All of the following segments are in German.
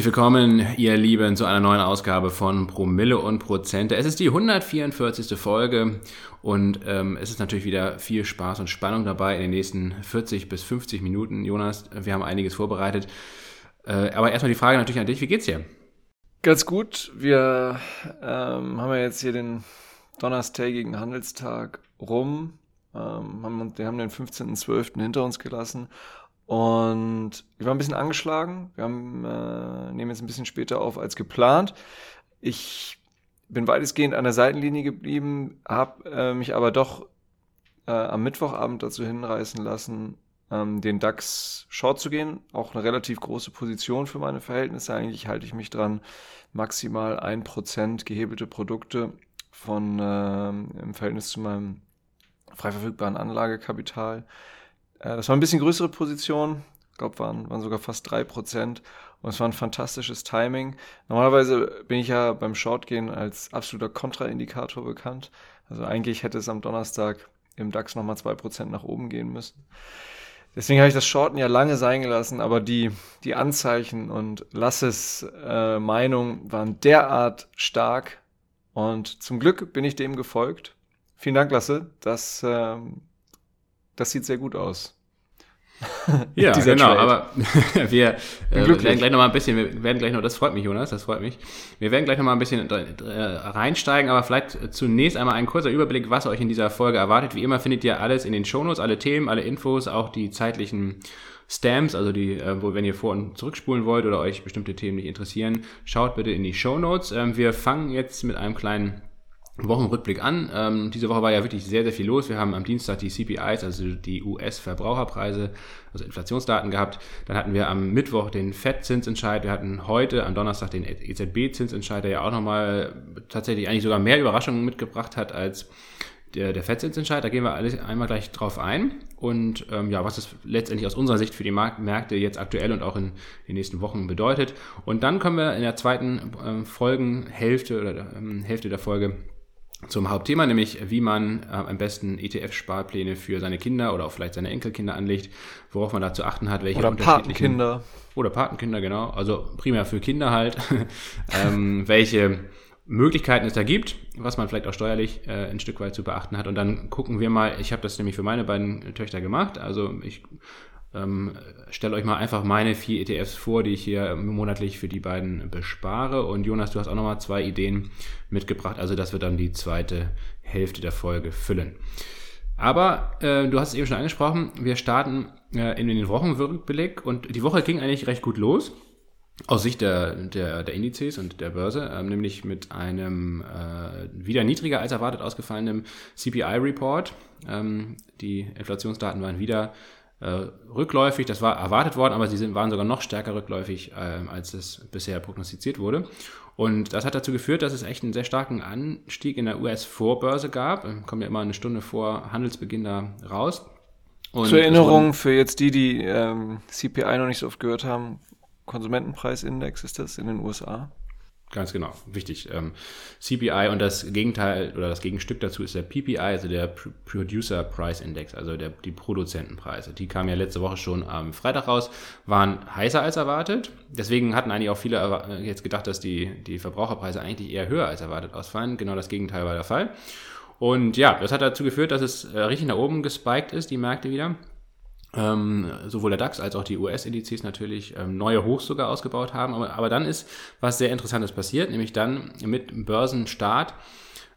Herzlich willkommen, ihr Lieben, zu einer neuen Ausgabe von Promille und Prozente. Es ist die 144. Folge und ähm, es ist natürlich wieder viel Spaß und Spannung dabei in den nächsten 40 bis 50 Minuten. Jonas, wir haben einiges vorbereitet. Äh, aber erstmal die Frage natürlich an dich, wie geht's dir? Ganz gut. Wir ähm, haben ja jetzt hier den donnerstägigen Handelstag rum. Ähm, haben, wir haben den 15.12. hinter uns gelassen und ich war ein bisschen angeschlagen. Wir haben, äh, nehmen jetzt ein bisschen später auf als geplant. Ich bin weitestgehend an der Seitenlinie geblieben, habe äh, mich aber doch äh, am Mittwochabend dazu hinreißen lassen, ähm, den DAX Short zu gehen. Auch eine relativ große Position für meine Verhältnisse. Eigentlich halte ich mich dran, maximal ein Prozent gehebelte Produkte von äh, im Verhältnis zu meinem frei verfügbaren Anlagekapital das war ein bisschen größere Position. Ich glaube, waren, waren sogar fast drei Prozent. Und es war ein fantastisches Timing. Normalerweise bin ich ja beim Shortgehen als absoluter Kontraindikator bekannt. Also eigentlich hätte es am Donnerstag im DAX nochmal zwei Prozent nach oben gehen müssen. Deswegen habe ich das Shorten ja lange sein gelassen, aber die, die Anzeichen und Lasses äh, Meinung waren derart stark und zum Glück bin ich dem gefolgt. Vielen Dank, Lasse. Das ähm, das sieht sehr gut aus. ja, genau, Trade. aber wir äh, werden gleich noch mal ein bisschen, wir werden gleich noch, das freut mich, Jonas, das freut mich. Wir werden gleich noch mal ein bisschen äh, reinsteigen, aber vielleicht zunächst einmal ein kurzer Überblick, was euch in dieser Folge erwartet. Wie immer findet ihr alles in den Shownotes, alle Themen, alle Infos, auch die zeitlichen Stamps, also die, äh, wo wenn ihr vor- und zurückspulen wollt oder euch bestimmte Themen nicht interessieren, schaut bitte in die Shownotes. Ähm, wir fangen jetzt mit einem kleinen Wochenrückblick an. Ähm, diese Woche war ja wirklich sehr, sehr viel los. Wir haben am Dienstag die CPIs, also die US-Verbraucherpreise, also Inflationsdaten gehabt. Dann hatten wir am Mittwoch den FED-Zinsentscheid. Wir hatten heute am Donnerstag den EZB-Zinsentscheid, der ja auch nochmal tatsächlich eigentlich sogar mehr Überraschungen mitgebracht hat als der, der FED-Zinsentscheid. Da gehen wir alles einmal gleich drauf ein. Und ähm, ja, was es letztendlich aus unserer Sicht für die Mark Märkte jetzt aktuell und auch in den nächsten Wochen bedeutet. Und dann kommen wir in der zweiten ähm, Folgenhälfte oder ähm, Hälfte der Folge zum Hauptthema, nämlich wie man äh, am besten ETF-Sparpläne für seine Kinder oder auch vielleicht seine Enkelkinder anlegt, worauf man da zu achten hat, welche oder Patenkinder. Oder Patenkinder genau, also primär für Kinder halt, ähm, welche Möglichkeiten es da gibt, was man vielleicht auch steuerlich äh, ein Stück weit zu beachten hat. Und dann gucken wir mal, ich habe das nämlich für meine beiden Töchter gemacht, also ich ähm, stellt euch mal einfach meine vier ETFs vor, die ich hier monatlich für die beiden bespare. Und Jonas, du hast auch nochmal zwei Ideen mitgebracht. Also das wird dann die zweite Hälfte der Folge füllen. Aber äh, du hast es eben schon angesprochen, wir starten äh, in den Wochenrückblick und die Woche ging eigentlich recht gut los. Aus Sicht der, der, der Indizes und der Börse, ähm, nämlich mit einem äh, wieder niedriger als erwartet ausgefallenen CPI-Report. Ähm, die Inflationsdaten waren wieder äh, rückläufig. Das war erwartet worden, aber sie sind, waren sogar noch stärker rückläufig, äh, als es bisher prognostiziert wurde. Und das hat dazu geführt, dass es echt einen sehr starken Anstieg in der US-Vorbörse gab. Ähm, kommen ja immer eine Stunde vor Handelsbeginn da raus. Und Zur Erinnerung für jetzt die, die ähm, CPI noch nicht so oft gehört haben, Konsumentenpreisindex ist das in den USA. Ganz genau, wichtig. Ähm, CPI und das Gegenteil oder das Gegenstück dazu ist der PPI, also der Producer Price Index, also der, die Produzentenpreise. Die kamen ja letzte Woche schon am Freitag raus, waren heißer als erwartet. Deswegen hatten eigentlich auch viele jetzt gedacht, dass die, die Verbraucherpreise eigentlich eher höher als erwartet ausfallen. Genau das Gegenteil war der Fall. Und ja, das hat dazu geführt, dass es äh, richtig nach oben gespiked ist, die Märkte wieder ähm, sowohl der DAX als auch die US-Indizes natürlich ähm, neue Hochs sogar ausgebaut haben. Aber, aber dann ist was sehr Interessantes passiert, nämlich dann mit Börsenstart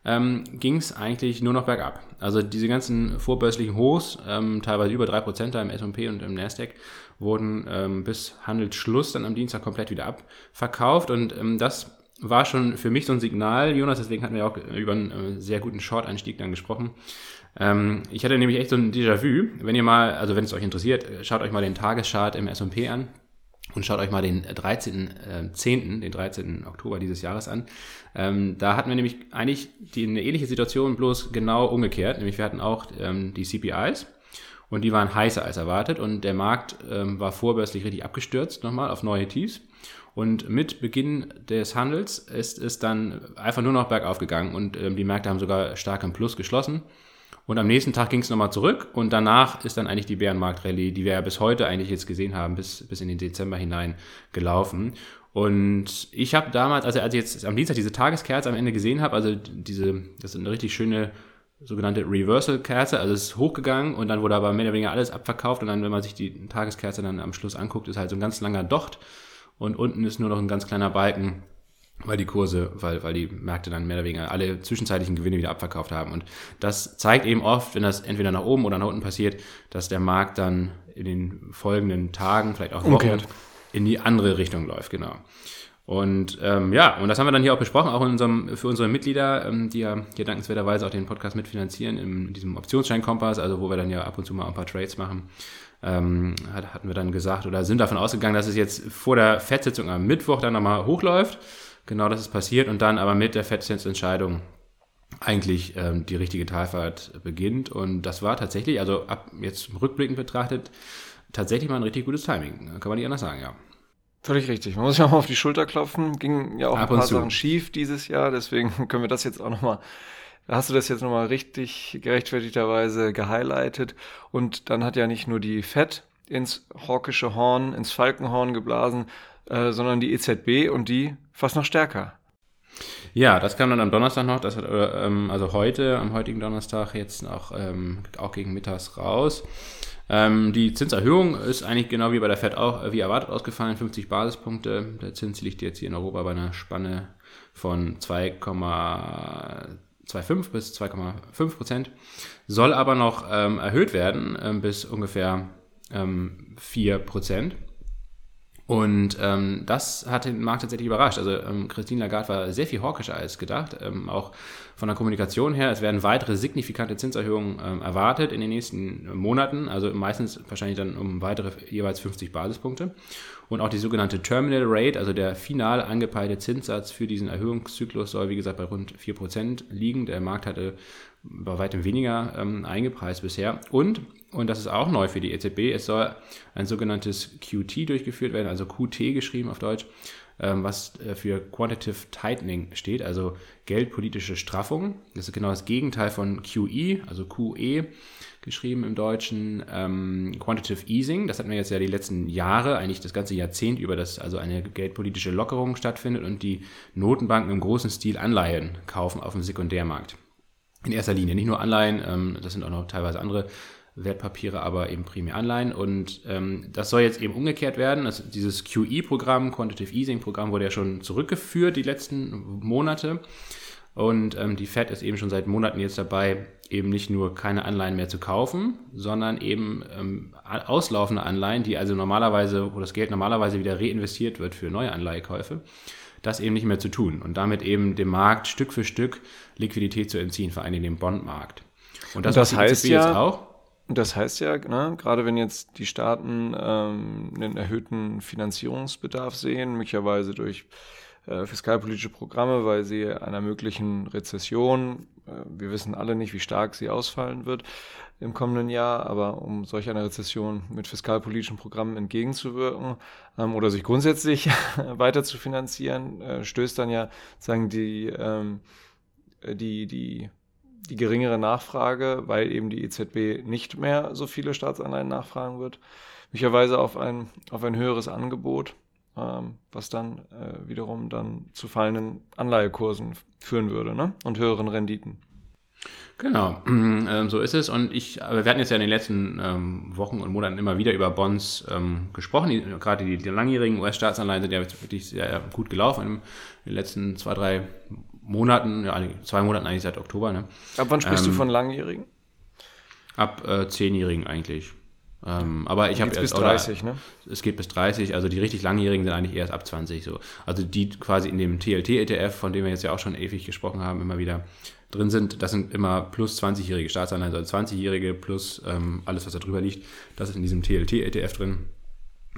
ähm, ging es eigentlich nur noch bergab. Also diese ganzen vorbörslichen Hochs, ähm, teilweise über 3% da im S&P und im Nasdaq, wurden ähm, bis Handelsschluss dann am Dienstag komplett wieder abverkauft und ähm, das war schon für mich so ein Signal, Jonas, deswegen hatten wir auch über einen äh, sehr guten Short-Einstieg dann gesprochen, ähm, ich hatte nämlich echt so ein Déjà-vu. Wenn ihr mal, also wenn es euch interessiert, schaut euch mal den Tageschart im S&P an und schaut euch mal den 13.10., äh, den 13. Oktober dieses Jahres an. Ähm, da hatten wir nämlich eigentlich die, eine ähnliche Situation, bloß genau umgekehrt. Nämlich wir hatten auch ähm, die CPIs und die waren heißer als erwartet und der Markt ähm, war vorbörslich richtig abgestürzt nochmal auf neue Tiefs. Und mit Beginn des Handels ist es dann einfach nur noch bergauf gegangen und ähm, die Märkte haben sogar stark im Plus geschlossen. Und am nächsten Tag ging es nochmal zurück und danach ist dann eigentlich die Bärenmarkt-Rallye, die wir ja bis heute eigentlich jetzt gesehen haben, bis, bis in den Dezember hinein gelaufen. Und ich habe damals, also als ich jetzt am Dienstag diese Tageskerze am Ende gesehen habe, also diese, das ist eine richtig schöne sogenannte Reversal-Kerze, also es ist hochgegangen und dann wurde aber mehr oder weniger alles abverkauft und dann, wenn man sich die Tageskerze dann am Schluss anguckt, ist halt so ein ganz langer Docht und unten ist nur noch ein ganz kleiner Balken, weil die Kurse, weil, weil die Märkte dann mehr oder weniger alle zwischenzeitlichen Gewinne wieder abverkauft haben. Und das zeigt eben oft, wenn das entweder nach oben oder nach unten passiert, dass der Markt dann in den folgenden Tagen, vielleicht auch Wochen, in die andere Richtung läuft, genau. Und ähm, ja, und das haben wir dann hier auch besprochen, auch in unserem, für unsere Mitglieder, ähm, die ja hier dankenswerterweise auch den Podcast mitfinanzieren, in diesem Optionsschein-Kompass, also wo wir dann ja ab und zu mal ein paar Trades machen, ähm, hatten wir dann gesagt oder sind davon ausgegangen, dass es jetzt vor der FED-Sitzung am Mittwoch dann nochmal hochläuft. Genau das ist passiert und dann aber mit der FED-Zinsentscheidung eigentlich ähm, die richtige Talfahrt beginnt. Und das war tatsächlich, also ab jetzt rückblickend betrachtet, tatsächlich mal ein richtig gutes Timing. Kann man nicht anders sagen, ja. Völlig richtig. Man muss auch mal auf die Schulter klopfen. Ging ja auch Ab ein paar Sachen schief dieses Jahr, deswegen können wir das jetzt auch nochmal, hast du das jetzt nochmal richtig gerechtfertigterweise gehighlightet. Und dann hat ja nicht nur die FED ins hawkische Horn, ins Falkenhorn geblasen, äh, sondern die EZB und die fast noch stärker. Ja, das kam dann am Donnerstag noch, das hat, ähm, also heute, am heutigen Donnerstag jetzt auch, ähm, auch gegen mittags raus. Ähm, die Zinserhöhung ist eigentlich genau wie bei der FED auch wie erwartet ausgefallen, 50 Basispunkte. Der Zins liegt jetzt hier in Europa bei einer Spanne von 2,25 bis 2,5 Prozent, soll aber noch ähm, erhöht werden ähm, bis ungefähr ähm, 4 Prozent. Und ähm, das hat den Markt tatsächlich überrascht. Also ähm, Christine Lagarde war sehr viel hawkischer als gedacht. Ähm, auch von der Kommunikation her, es werden weitere signifikante Zinserhöhungen ähm, erwartet in den nächsten Monaten. Also meistens wahrscheinlich dann um weitere jeweils 50 Basispunkte. Und auch die sogenannte Terminal Rate, also der final angepeilte Zinssatz für diesen Erhöhungszyklus, soll wie gesagt bei rund 4% liegen. Der Markt hatte bei weitem weniger ähm, eingepreist bisher. Und, und das ist auch neu für die EZB, es soll ein sogenanntes QT durchgeführt werden, also QT geschrieben auf Deutsch, ähm, was äh, für Quantitative Tightening steht, also geldpolitische Straffung. Das ist genau das Gegenteil von QE, also QE geschrieben im Deutschen, ähm, Quantitative Easing. Das hatten wir jetzt ja die letzten Jahre, eigentlich das ganze Jahrzehnt über, dass also eine geldpolitische Lockerung stattfindet und die Notenbanken im großen Stil Anleihen kaufen auf dem Sekundärmarkt. In erster Linie, nicht nur Anleihen, ähm, das sind auch noch teilweise andere Wertpapiere, aber eben primär Anleihen. Und ähm, das soll jetzt eben umgekehrt werden. Also dieses QE-Programm, Quantitative Easing-Programm, wurde ja schon zurückgeführt die letzten Monate. Und ähm, die Fed ist eben schon seit Monaten jetzt dabei, eben nicht nur keine Anleihen mehr zu kaufen, sondern eben ähm, auslaufende Anleihen, die also normalerweise, wo das Geld normalerweise wieder reinvestiert wird für neue Anleihekäufe, das eben nicht mehr zu tun und damit eben dem Markt Stück für Stück Liquidität zu entziehen, vor allem dem Bondmarkt. Und das, und das heißt ja auch. Das heißt ja, ne, gerade wenn jetzt die Staaten ähm, einen erhöhten Finanzierungsbedarf sehen, möglicherweise durch äh, fiskalpolitische Programme, weil sie einer möglichen Rezession, äh, wir wissen alle nicht, wie stark sie ausfallen wird im kommenden Jahr, aber um solch einer Rezession mit fiskalpolitischen Programmen entgegenzuwirken ähm, oder sich grundsätzlich weiter zu finanzieren, äh, stößt dann ja sagen die, ähm, die, die die geringere Nachfrage, weil eben die EZB nicht mehr so viele Staatsanleihen nachfragen wird, möglicherweise auf ein, auf ein höheres Angebot ähm, was dann äh, wiederum dann zu fallenden Anleihekursen führen würde ne? und höheren Renditen. Genau, ähm, so ist es. Und ich, wir hatten jetzt ja in den letzten ähm, Wochen und Monaten immer wieder über Bonds ähm, gesprochen. Die, gerade die, die langjährigen US-Staatsanleihen sind ja wirklich sehr gut gelaufen in den letzten zwei, drei Monaten, ja, zwei Monaten eigentlich seit Oktober. Ne? Ab wann sprichst du ähm, von langjährigen? Ab äh, zehnjährigen eigentlich. Ähm, aber ich habe bis 30, ne? Es geht bis 30, also die richtig langjährigen sind eigentlich erst ab 20 so. Also die quasi in dem TLT-ETF, von dem wir jetzt ja auch schon ewig gesprochen haben, immer wieder drin sind, das sind immer plus 20-jährige Staatsanleihen, also 20-jährige plus ähm, alles, was da drüber liegt, das ist in diesem TLT-ETF drin.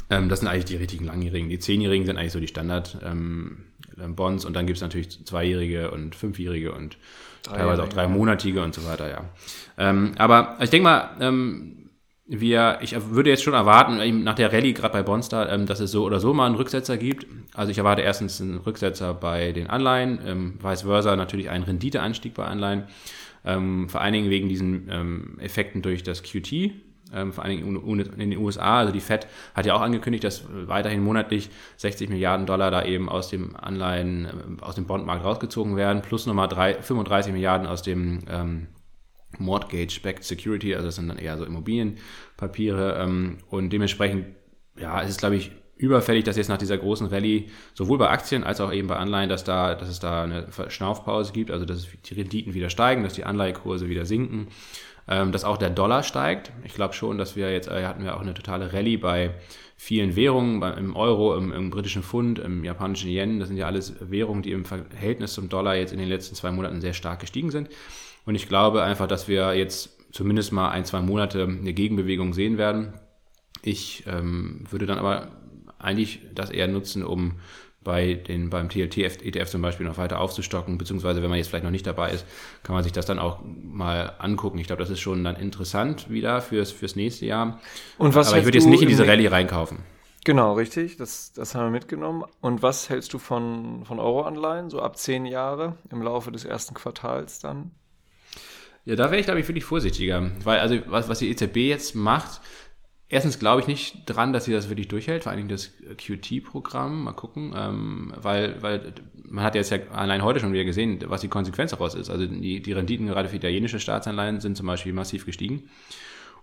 Ähm, das sind eigentlich die richtigen langjährigen. Die 10-jährigen sind eigentlich so die Standard-Bonds ähm, und dann gibt es natürlich zweijährige und fünfjährige und teilweise auch dreimonatige und so weiter, ja. Ähm, aber ich denke mal, ähm, wir, ich würde jetzt schon erwarten, nach der Rallye, gerade bei Bonstar, ähm, dass es so oder so mal einen Rücksetzer gibt. Also ich erwarte erstens einen Rücksetzer bei den Anleihen, ähm, vice versa natürlich einen Renditeanstieg bei Anleihen. ähm, vor allen Dingen wegen diesen ähm, Effekten durch das QT, ähm, vor allen Dingen in den USA. Also die Fed hat ja auch angekündigt, dass weiterhin monatlich 60 Milliarden Dollar da eben aus dem Anleihen, äh, aus dem Bondmarkt rausgezogen werden, plus nochmal drei, 35 Milliarden aus dem ähm, Mortgage-Backed Security, also das sind dann eher so Immobilienpapiere. Ähm, und dementsprechend, ja, es ist, glaube ich, überfällig, dass jetzt nach dieser großen Rallye sowohl bei Aktien als auch eben bei Anleihen, dass da, dass es da eine Schnaufpause gibt, also dass die Renditen wieder steigen, dass die Anleihekurse wieder sinken, dass auch der Dollar steigt. Ich glaube schon, dass wir jetzt äh, hatten wir auch eine totale Rallye bei vielen Währungen, im Euro, im, im, britischen Pfund, im japanischen Yen. Das sind ja alles Währungen, die im Verhältnis zum Dollar jetzt in den letzten zwei Monaten sehr stark gestiegen sind. Und ich glaube einfach, dass wir jetzt zumindest mal ein, zwei Monate eine Gegenbewegung sehen werden. Ich ähm, würde dann aber eigentlich das eher nutzen, um bei den, beim TLT-ETF zum Beispiel noch weiter aufzustocken, beziehungsweise wenn man jetzt vielleicht noch nicht dabei ist, kann man sich das dann auch mal angucken. Ich glaube, das ist schon dann interessant wieder fürs, fürs nächste Jahr. Und was Aber ich würde jetzt nicht in diese Rallye reinkaufen. Genau, richtig. Das, das haben wir mitgenommen. Und was hältst du von, von Euro-Anleihen, so ab zehn Jahre im Laufe des ersten Quartals dann? Ja, da wäre ich, glaube ich, wirklich vorsichtiger. Weil, also, was, was die EZB jetzt macht, Erstens glaube ich nicht dran, dass sie das wirklich durchhält, vor allem das QT-Programm. Mal gucken, ähm, weil, weil man hat jetzt ja allein heute schon wieder gesehen, was die Konsequenz daraus ist. Also die, die Renditen gerade für italienische Staatsanleihen sind zum Beispiel massiv gestiegen.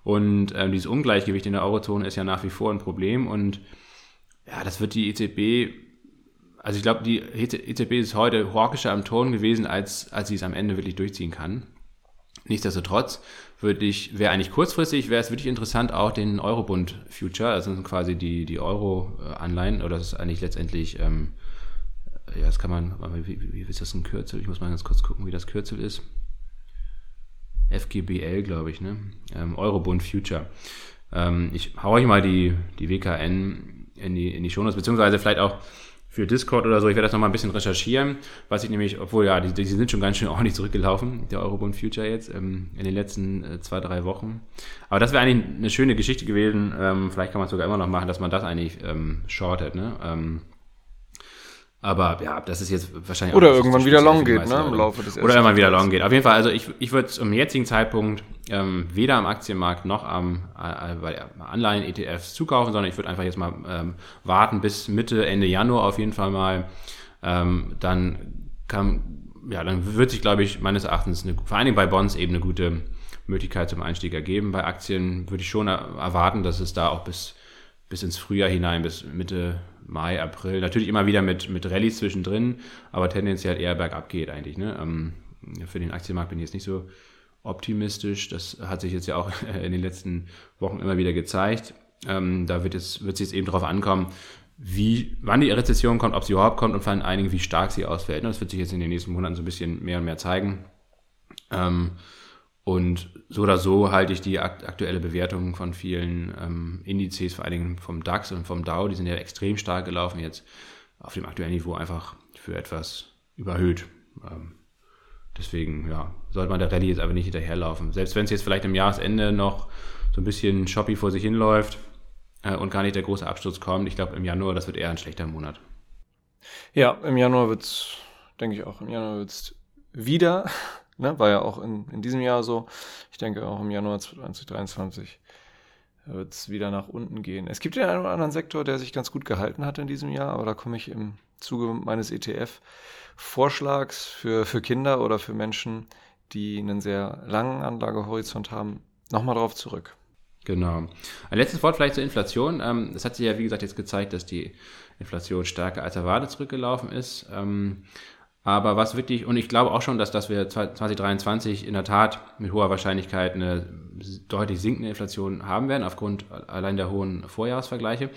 Und ähm, dieses Ungleichgewicht in der Eurozone ist ja nach wie vor ein Problem. Und ja, das wird die EZB, also ich glaube, die EZB ist heute hawkischer am Ton gewesen, als, als sie es am Ende wirklich durchziehen kann. Nichtsdestotrotz würde ich, wäre eigentlich kurzfristig, wäre es wirklich interessant, auch den Eurobund Future, das sind quasi die, die Euro-Anleihen, oder das ist eigentlich letztendlich, ähm, ja, das kann man, wie, wie, wie ist das ein Kürzel? Ich muss mal ganz kurz gucken, wie das Kürzel ist. FGBL, glaube ich, ne? Ähm, Eurobund Future. Ähm, ich hau euch mal die, die WKN in die, in die Shownotes, beziehungsweise vielleicht auch für Discord oder so. Ich werde das nochmal ein bisschen recherchieren, was ich nämlich, obwohl ja, die, die sind schon ganz schön ordentlich zurückgelaufen, der Eurobond Future jetzt, ähm, in den letzten äh, zwei, drei Wochen. Aber das wäre eigentlich eine schöne Geschichte gewesen. Ähm, vielleicht kann man es sogar immer noch machen, dass man das eigentlich ähm, shortet, ne? Ähm, aber ja, das ist jetzt wahrscheinlich Oder irgendwann wieder long geht, ne? Im Laufe des Oder irgendwann wieder long geht. Auf jeden Fall, also ich, ich würde zum jetzigen Zeitpunkt ähm, weder am Aktienmarkt noch am äh, bei Anleihen-ETFs zukaufen, sondern ich würde einfach jetzt mal ähm, warten bis Mitte, Ende Januar auf jeden Fall mal. Ähm, dann kann, ja, dann wird sich, glaube ich, meines Erachtens eine, vor allen Dingen bei Bonds eben eine gute Möglichkeit zum Einstieg ergeben. Bei Aktien würde ich schon erwarten, dass es da auch bis, bis ins Frühjahr hinein, bis Mitte Mai, April. Natürlich immer wieder mit, mit Rallyes zwischendrin, aber tendenziell eher bergab geht eigentlich. Ne? Ähm, für den Aktienmarkt bin ich jetzt nicht so optimistisch. Das hat sich jetzt ja auch in den letzten Wochen immer wieder gezeigt. Ähm, da wird es wird jetzt eben darauf ankommen, wie, wann die Rezession kommt, ob sie überhaupt kommt und vor allen Dingen, wie stark sie ausfällt. Das wird sich jetzt in den nächsten Monaten so ein bisschen mehr und mehr zeigen. Ähm, und so oder so halte ich die aktuelle Bewertung von vielen ähm, Indizes, vor allen Dingen vom DAX und vom Dow, die sind ja extrem stark gelaufen, jetzt auf dem aktuellen Niveau einfach für etwas überhöht. Ähm, deswegen, ja, sollte man der Rallye jetzt aber nicht hinterherlaufen. Selbst wenn es jetzt vielleicht im Jahresende noch so ein bisschen shoppy vor sich hinläuft äh, und gar nicht der große Absturz kommt, ich glaube im Januar, das wird eher ein schlechter Monat. Ja, im Januar wird es, denke ich auch, im Januar wird es wieder Ne? War ja auch in, in diesem Jahr so. Ich denke auch im Januar 2023 wird es wieder nach unten gehen. Es gibt den einen oder anderen Sektor, der sich ganz gut gehalten hat in diesem Jahr, aber da komme ich im Zuge meines ETF-Vorschlags für, für Kinder oder für Menschen, die einen sehr langen Anlagehorizont haben, nochmal drauf zurück. Genau. Ein letztes Wort vielleicht zur Inflation. Ähm, es hat sich ja, wie gesagt, jetzt gezeigt, dass die Inflation stärker als erwartet zurückgelaufen ist. Aber was wirklich, und ich glaube auch schon, dass, dass wir 2023 in der Tat mit hoher Wahrscheinlichkeit eine deutlich sinkende Inflation haben werden, aufgrund allein der hohen Vorjahresvergleiche.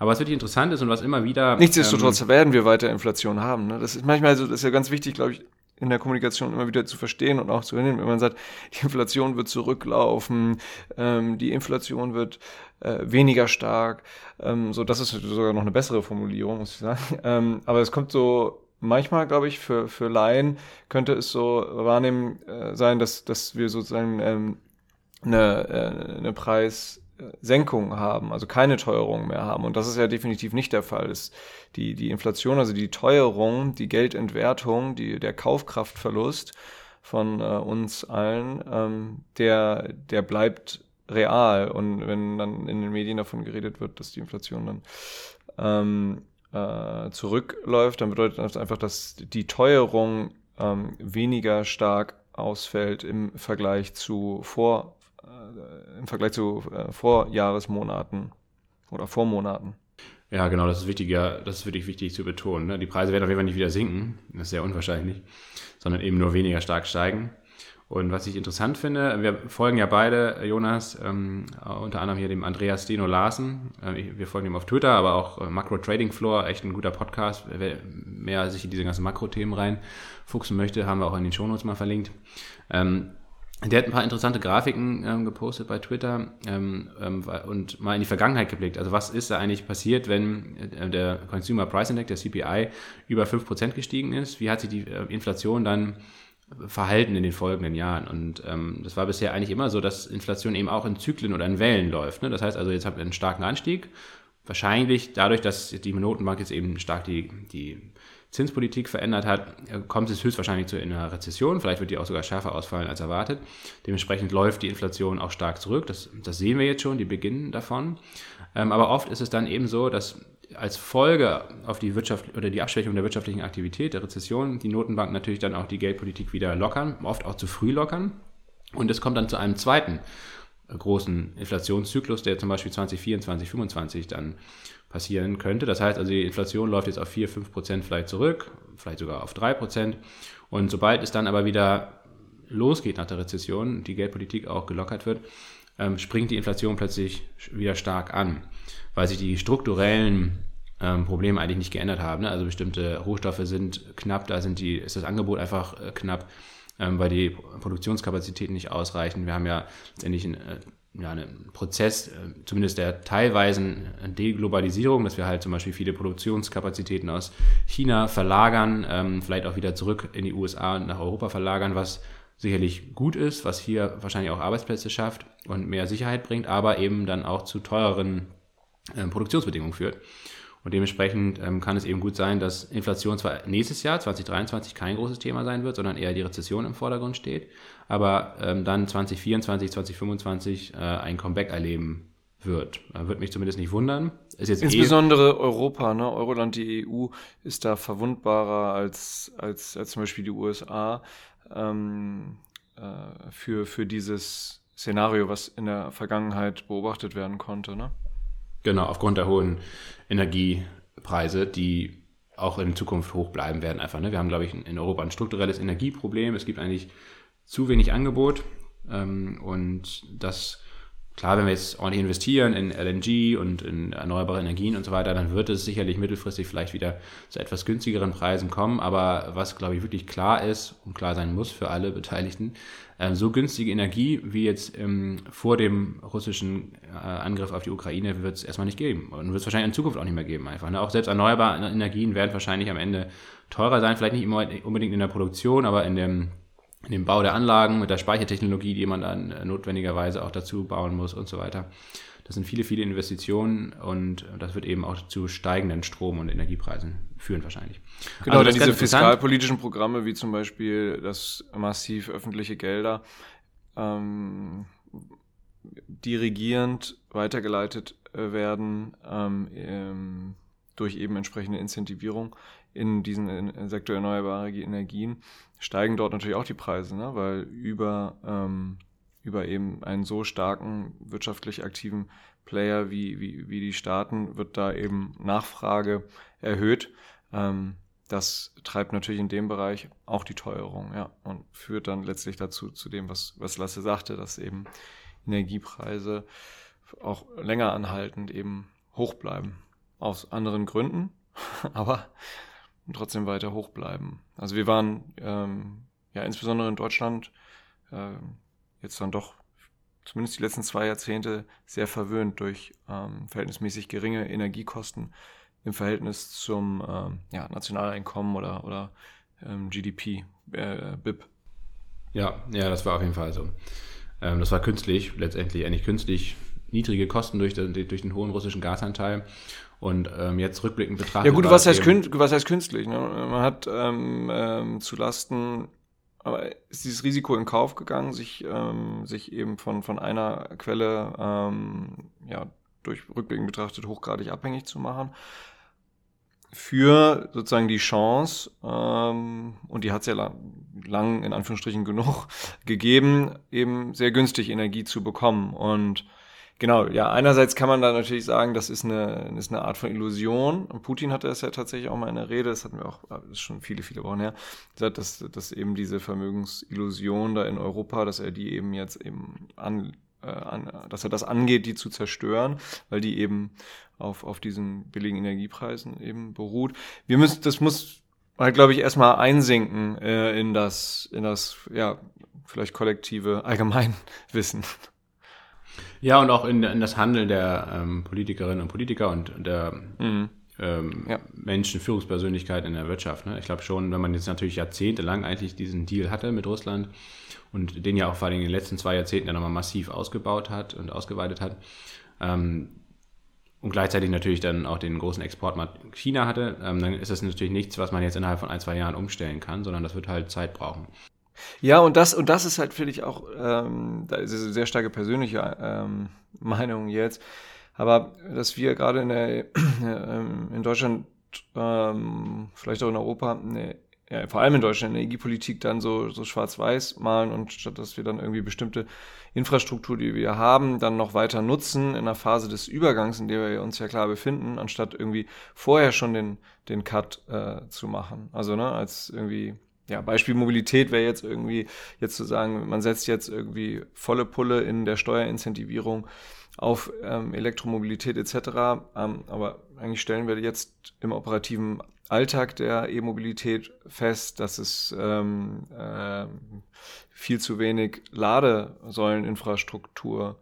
Aber was wirklich interessant ist und was immer wieder. Nichtsdestotrotz ähm, werden wir weiter Inflation haben. Ne? Das ist manchmal so, das ist ja ganz wichtig, glaube ich, in der Kommunikation immer wieder zu verstehen und auch zu hinnehmen, wenn man sagt, die Inflation wird zurücklaufen, ähm, die Inflation wird äh, weniger stark. Ähm, so, das ist sogar noch eine bessere Formulierung, muss ich sagen. Ähm, aber es kommt so manchmal, glaube ich, für, für Laien könnte es so wahrnehmen äh, sein, dass, dass wir sozusagen ähm, eine, äh, eine Preissenkung haben, also keine Teuerung mehr haben. Und das ist ja definitiv nicht der Fall. Ist die, die Inflation, also die Teuerung, die Geldentwertung, die, der Kaufkraftverlust von äh, uns allen, ähm, der, der bleibt real. Und wenn dann in den Medien davon geredet wird, dass die Inflation dann ähm, äh, zurückläuft, dann bedeutet das einfach, dass die Teuerung ähm, weniger stark ausfällt im Vergleich zu vor äh, im Vergleich zu äh, Vorjahresmonaten oder Vormonaten. Ja, genau, das ist wichtig, das ist wirklich wichtig zu betonen. Ne? Die Preise werden auf jeden Fall nicht wieder sinken, das ist sehr unwahrscheinlich, sondern eben nur weniger stark steigen. Und was ich interessant finde, wir folgen ja beide, Jonas, ähm, unter anderem hier dem Andreas Steno Larsen. Äh, wir folgen ihm auf Twitter, aber auch äh, Macro Trading Floor, echt ein guter Podcast. Wer mehr sich in diese ganzen Makro-Themen reinfuchsen möchte, haben wir auch in den Shownotes mal verlinkt. Ähm, der hat ein paar interessante Grafiken ähm, gepostet bei Twitter ähm, ähm, und mal in die Vergangenheit geblickt. Also was ist da eigentlich passiert, wenn äh, der Consumer Price Index, der CPI, über 5% gestiegen ist? Wie hat sich die äh, Inflation dann verhalten in den folgenden Jahren? Und ähm, das war bisher eigentlich immer so, dass Inflation eben auch in Zyklen oder in Wellen läuft. Ne? Das heißt also, jetzt habt ihr einen starken Anstieg. Wahrscheinlich dadurch, dass die Notenbank jetzt eben stark die, die Zinspolitik verändert hat, kommt es höchstwahrscheinlich zu einer Rezession. Vielleicht wird die auch sogar schärfer ausfallen als erwartet. Dementsprechend läuft die Inflation auch stark zurück. Das, das sehen wir jetzt schon, die beginnen davon. Ähm, aber oft ist es dann eben so, dass als Folge auf die Wirtschaft oder die Abschwächung der wirtschaftlichen Aktivität, der Rezession, die Notenbanken natürlich dann auch die Geldpolitik wieder lockern, oft auch zu früh lockern. Und es kommt dann zu einem zweiten großen Inflationszyklus, der zum Beispiel 2024, 2025 dann passieren könnte. Das heißt also, die Inflation läuft jetzt auf 4, 5 Prozent vielleicht zurück, vielleicht sogar auf 3 Prozent. Und sobald es dann aber wieder losgeht nach der Rezession, die Geldpolitik auch gelockert wird, ähm, springt die Inflation plötzlich wieder stark an, weil sich die strukturellen ähm, Probleme eigentlich nicht geändert haben. Ne? Also bestimmte Rohstoffe sind knapp, da sind die, ist das Angebot einfach äh, knapp, ähm, weil die Produktionskapazitäten nicht ausreichen. Wir haben ja letztendlich ein äh, ja, ein Prozess, äh, zumindest der teilweisen Deglobalisierung, dass wir halt zum Beispiel viele Produktionskapazitäten aus China verlagern, ähm, vielleicht auch wieder zurück in die USA und nach Europa verlagern, was sicherlich gut ist, was hier wahrscheinlich auch Arbeitsplätze schafft und mehr Sicherheit bringt, aber eben dann auch zu teureren äh, Produktionsbedingungen führt. Und dementsprechend ähm, kann es eben gut sein, dass Inflation zwar nächstes Jahr, 2023, kein großes Thema sein wird, sondern eher die Rezession im Vordergrund steht, aber ähm, dann 2024, 2025 äh, ein Comeback erleben wird. Würde mich zumindest nicht wundern. Ist jetzt Insbesondere eh Europa, ne? Euroland, die EU ist da verwundbarer als, als, als zum Beispiel die USA ähm, äh, für, für dieses Szenario, was in der Vergangenheit beobachtet werden konnte. Ne? Genau, aufgrund der hohen Energiepreise, die auch in Zukunft hoch bleiben werden einfach. Ne? Wir haben, glaube ich, in Europa ein strukturelles Energieproblem. Es gibt eigentlich zu wenig Angebot ähm, und das Klar, wenn wir jetzt ordentlich investieren in LNG und in erneuerbare Energien und so weiter, dann wird es sicherlich mittelfristig vielleicht wieder zu etwas günstigeren Preisen kommen. Aber was, glaube ich, wirklich klar ist und klar sein muss für alle Beteiligten, äh, so günstige Energie wie jetzt ähm, vor dem russischen äh, Angriff auf die Ukraine wird es erstmal nicht geben und wird es wahrscheinlich in Zukunft auch nicht mehr geben. Einfach. Ne? Auch selbst erneuerbare Energien werden wahrscheinlich am Ende teurer sein, vielleicht nicht immer unbedingt in der Produktion, aber in dem in dem Bau der Anlagen, mit der Speichertechnologie, die man dann äh, notwendigerweise auch dazu bauen muss und so weiter. Das sind viele, viele Investitionen und das wird eben auch zu steigenden Strom- und Energiepreisen führen wahrscheinlich. Genau, also diese fiskalpolitischen Programme, wie zum Beispiel, dass massiv öffentliche Gelder ähm, dirigierend weitergeleitet äh, werden ähm, durch eben entsprechende Incentivierung in diesen Sektor erneuerbare Energien, steigen dort natürlich auch die Preise, ne? weil über, ähm, über eben einen so starken wirtschaftlich aktiven Player wie, wie, wie die Staaten wird da eben Nachfrage erhöht. Ähm, das treibt natürlich in dem Bereich auch die Teuerung, ja, und führt dann letztlich dazu, zu dem, was, was Lasse sagte, dass eben Energiepreise auch länger anhaltend eben hoch bleiben. Aus anderen Gründen, aber und trotzdem weiter hoch bleiben. Also wir waren ähm, ja insbesondere in Deutschland äh, jetzt dann doch zumindest die letzten zwei Jahrzehnte sehr verwöhnt durch ähm, verhältnismäßig geringe Energiekosten im Verhältnis zum ähm, ja, Nationaleinkommen oder, oder ähm, GDP, äh, BIP. Ja, ja, das war auf jeden Fall so. Ähm, das war künstlich, letztendlich eigentlich künstlich niedrige Kosten durch den, durch den hohen russischen Gasanteil. Und ähm, jetzt rückblickend betrachtet. Ja gut, was heißt, was heißt künstlich? Ne? Man hat ähm, ähm, zu Lasten aber ist dieses Risiko in Kauf gegangen, sich, ähm, sich eben von, von einer Quelle ähm, ja, durch rückblickend betrachtet hochgradig abhängig zu machen. Für sozusagen die Chance, ähm, und die hat es ja lang, lang in Anführungsstrichen genug gegeben, eben sehr günstig Energie zu bekommen. Und Genau, ja, einerseits kann man da natürlich sagen, das ist eine, ist eine Art von Illusion. Und Putin hatte das ja tatsächlich auch mal in der Rede, das hatten wir auch, das ist schon viele, viele Wochen her, gesagt, dass, dass eben diese Vermögensillusion da in Europa, dass er die eben jetzt eben an, äh, an, dass er das angeht, die zu zerstören, weil die eben auf, auf diesen billigen Energiepreisen eben beruht. Wir müssen, das muss halt, glaube ich, erstmal einsinken äh, in das, in das, ja, vielleicht kollektive Allgemeinwissen. Ja, und auch in, in das Handeln der ähm, Politikerinnen und Politiker und der mhm. ähm, ja. Menschen, Führungspersönlichkeiten in der Wirtschaft. Ne? Ich glaube schon, wenn man jetzt natürlich jahrzehntelang eigentlich diesen Deal hatte mit Russland und den ja auch vor allem in den letzten zwei Jahrzehnten ja nochmal massiv ausgebaut hat und ausgeweitet hat, ähm, und gleichzeitig natürlich dann auch den großen Exportmarkt China hatte, ähm, dann ist das natürlich nichts, was man jetzt innerhalb von ein, zwei Jahren umstellen kann, sondern das wird halt Zeit brauchen. Ja, und das, und das ist halt, finde ich, auch, ähm, da ist eine sehr starke persönliche ähm, Meinung jetzt. Aber dass wir gerade in, der, ähm, in Deutschland, ähm, vielleicht auch in Europa, ne, ja, vor allem in Deutschland, Energiepolitik dann so, so schwarz-weiß malen und statt dass wir dann irgendwie bestimmte Infrastruktur, die wir haben, dann noch weiter nutzen in einer Phase des Übergangs, in der wir uns ja klar befinden, anstatt irgendwie vorher schon den, den Cut äh, zu machen. Also, ne, als irgendwie ja, Beispiel Mobilität wäre jetzt irgendwie, jetzt zu sagen, man setzt jetzt irgendwie volle Pulle in der Steuerincentivierung auf ähm, Elektromobilität etc. Ähm, aber eigentlich stellen wir jetzt im operativen Alltag der E-Mobilität fest, dass es ähm, äh, viel zu wenig Ladesäuleninfrastruktur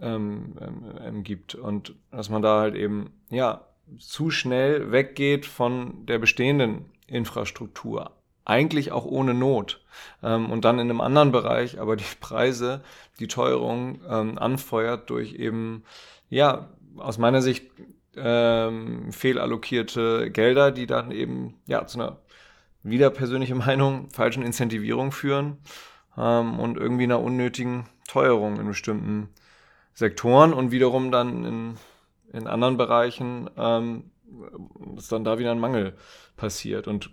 ähm, ähm, gibt und dass man da halt eben ja zu schnell weggeht von der bestehenden Infrastruktur eigentlich auch ohne Not. Ähm, und dann in einem anderen Bereich aber die Preise, die Teuerung ähm, anfeuert durch eben, ja, aus meiner Sicht ähm, fehlallokierte Gelder, die dann eben, ja, zu einer wieder persönliche Meinung, falschen Incentivierung führen ähm, und irgendwie einer unnötigen Teuerung in bestimmten Sektoren und wiederum dann in, in anderen Bereichen, ähm, dass dann da wieder ein Mangel passiert. Und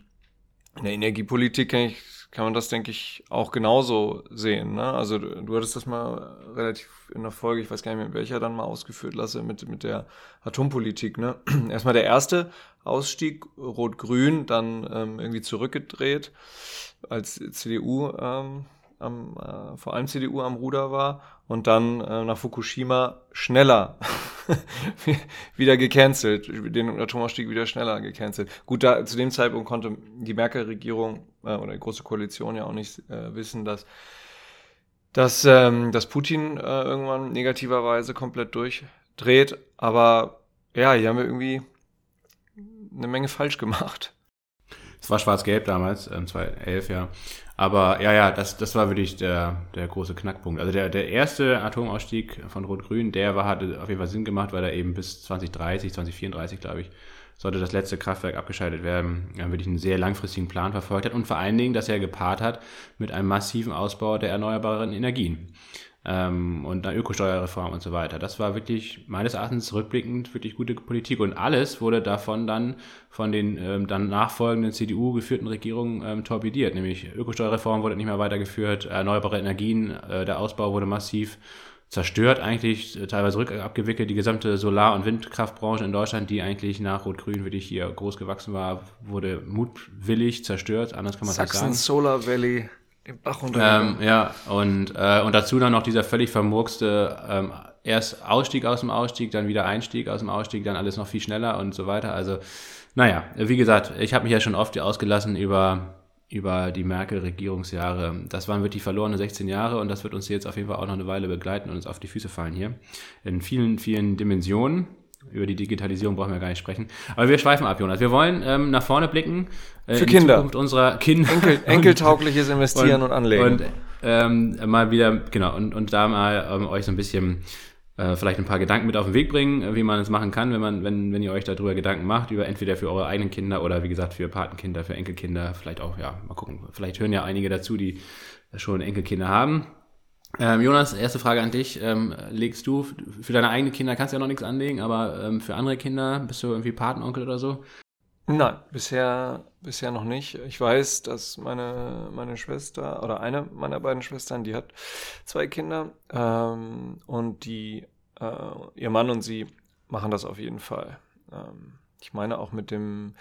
in der Energiepolitik kann, ich, kann man das, denke ich, auch genauso sehen. Ne? Also du, du hattest das mal relativ in der Folge, ich weiß gar nicht mehr, welcher dann mal ausgeführt lasse, mit, mit der Atompolitik. Ne? Erstmal der erste Ausstieg, Rot-Grün, dann ähm, irgendwie zurückgedreht, als CDU ähm, am, äh, vor allem CDU am Ruder war und dann äh, nach Fukushima schneller wieder gecancelt, den Atomausstieg wieder schneller gecancelt. Gut, da zu dem Zeitpunkt konnte die Merkel-Regierung äh, oder die Große Koalition ja auch nicht äh, wissen, dass dass, ähm, dass Putin äh, irgendwann negativerweise komplett durchdreht. Aber ja, hier haben wir irgendwie eine Menge falsch gemacht. Es war schwarz-gelb damals, ähm, 2011, ja. Aber ja, ja, das, das war wirklich der, der große Knackpunkt. Also der, der erste Atomausstieg von Rot-Grün, der war, hatte auf jeden Fall Sinn gemacht, weil er eben bis 2030, 2034, glaube ich, sollte das letzte Kraftwerk abgeschaltet werden, ja, wirklich einen sehr langfristigen Plan verfolgt hat und vor allen Dingen, dass er gepaart hat mit einem massiven Ausbau der erneuerbaren Energien ähm, und einer Ökosteuerreform und so weiter. Das war wirklich meines Erachtens rückblickend wirklich gute Politik und alles wurde davon dann von den ähm, dann nachfolgenden CDU geführten Regierungen ähm, torpediert, nämlich Ökosteuerreform wurde nicht mehr weitergeführt, erneuerbare Energien, äh, der Ausbau wurde massiv zerstört eigentlich, äh, teilweise rückabgewickelt. Die gesamte Solar- und Windkraftbranche in Deutschland, die eigentlich nach Rot-Grün wirklich hier groß gewachsen war, wurde mutwillig zerstört. Anders kann man es nicht sagen. Solar Valley den Bach runter. Ähm, ja, und, äh, und dazu dann noch dieser völlig vermurkste ähm, erst Ausstieg aus dem Ausstieg, dann wieder Einstieg aus dem Ausstieg, dann alles noch viel schneller und so weiter. Also, naja, wie gesagt, ich habe mich ja schon oft ausgelassen über, über die Merkel-Regierungsjahre. Das waren wirklich verlorene 16 Jahre und das wird uns jetzt auf jeden Fall auch noch eine Weile begleiten und uns auf die Füße fallen hier. In vielen, vielen Dimensionen. Über die Digitalisierung brauchen wir gar nicht sprechen. Aber wir schweifen ab, Jonas. Wir wollen ähm, nach vorne blicken. Äh, Für Kinder. Zukunft unserer Kinder. Enkel, enkeltaugliches Investieren und, und Anlegen. Und ähm, mal wieder, genau, und, und da mal ähm, euch so ein bisschen äh, vielleicht ein paar Gedanken mit auf den Weg bringen, äh, wie man es machen kann, wenn man, wenn, wenn ihr euch darüber Gedanken macht, über entweder für eure eigenen Kinder oder wie gesagt für Patenkinder, für Enkelkinder, vielleicht auch, ja, mal gucken. Vielleicht hören ja einige dazu, die schon Enkelkinder haben. Ähm, Jonas, erste Frage an dich. Ähm, legst du für deine eigenen Kinder, kannst du ja noch nichts anlegen, aber ähm, für andere Kinder, bist du irgendwie Patenonkel oder so? Nein, bisher, bisher noch nicht. Ich weiß, dass meine, meine Schwester oder eine meiner beiden Schwestern, die hat zwei Kinder ähm, und die, äh, ihr Mann und sie machen das auf jeden Fall. Ähm, ich meine auch mit dem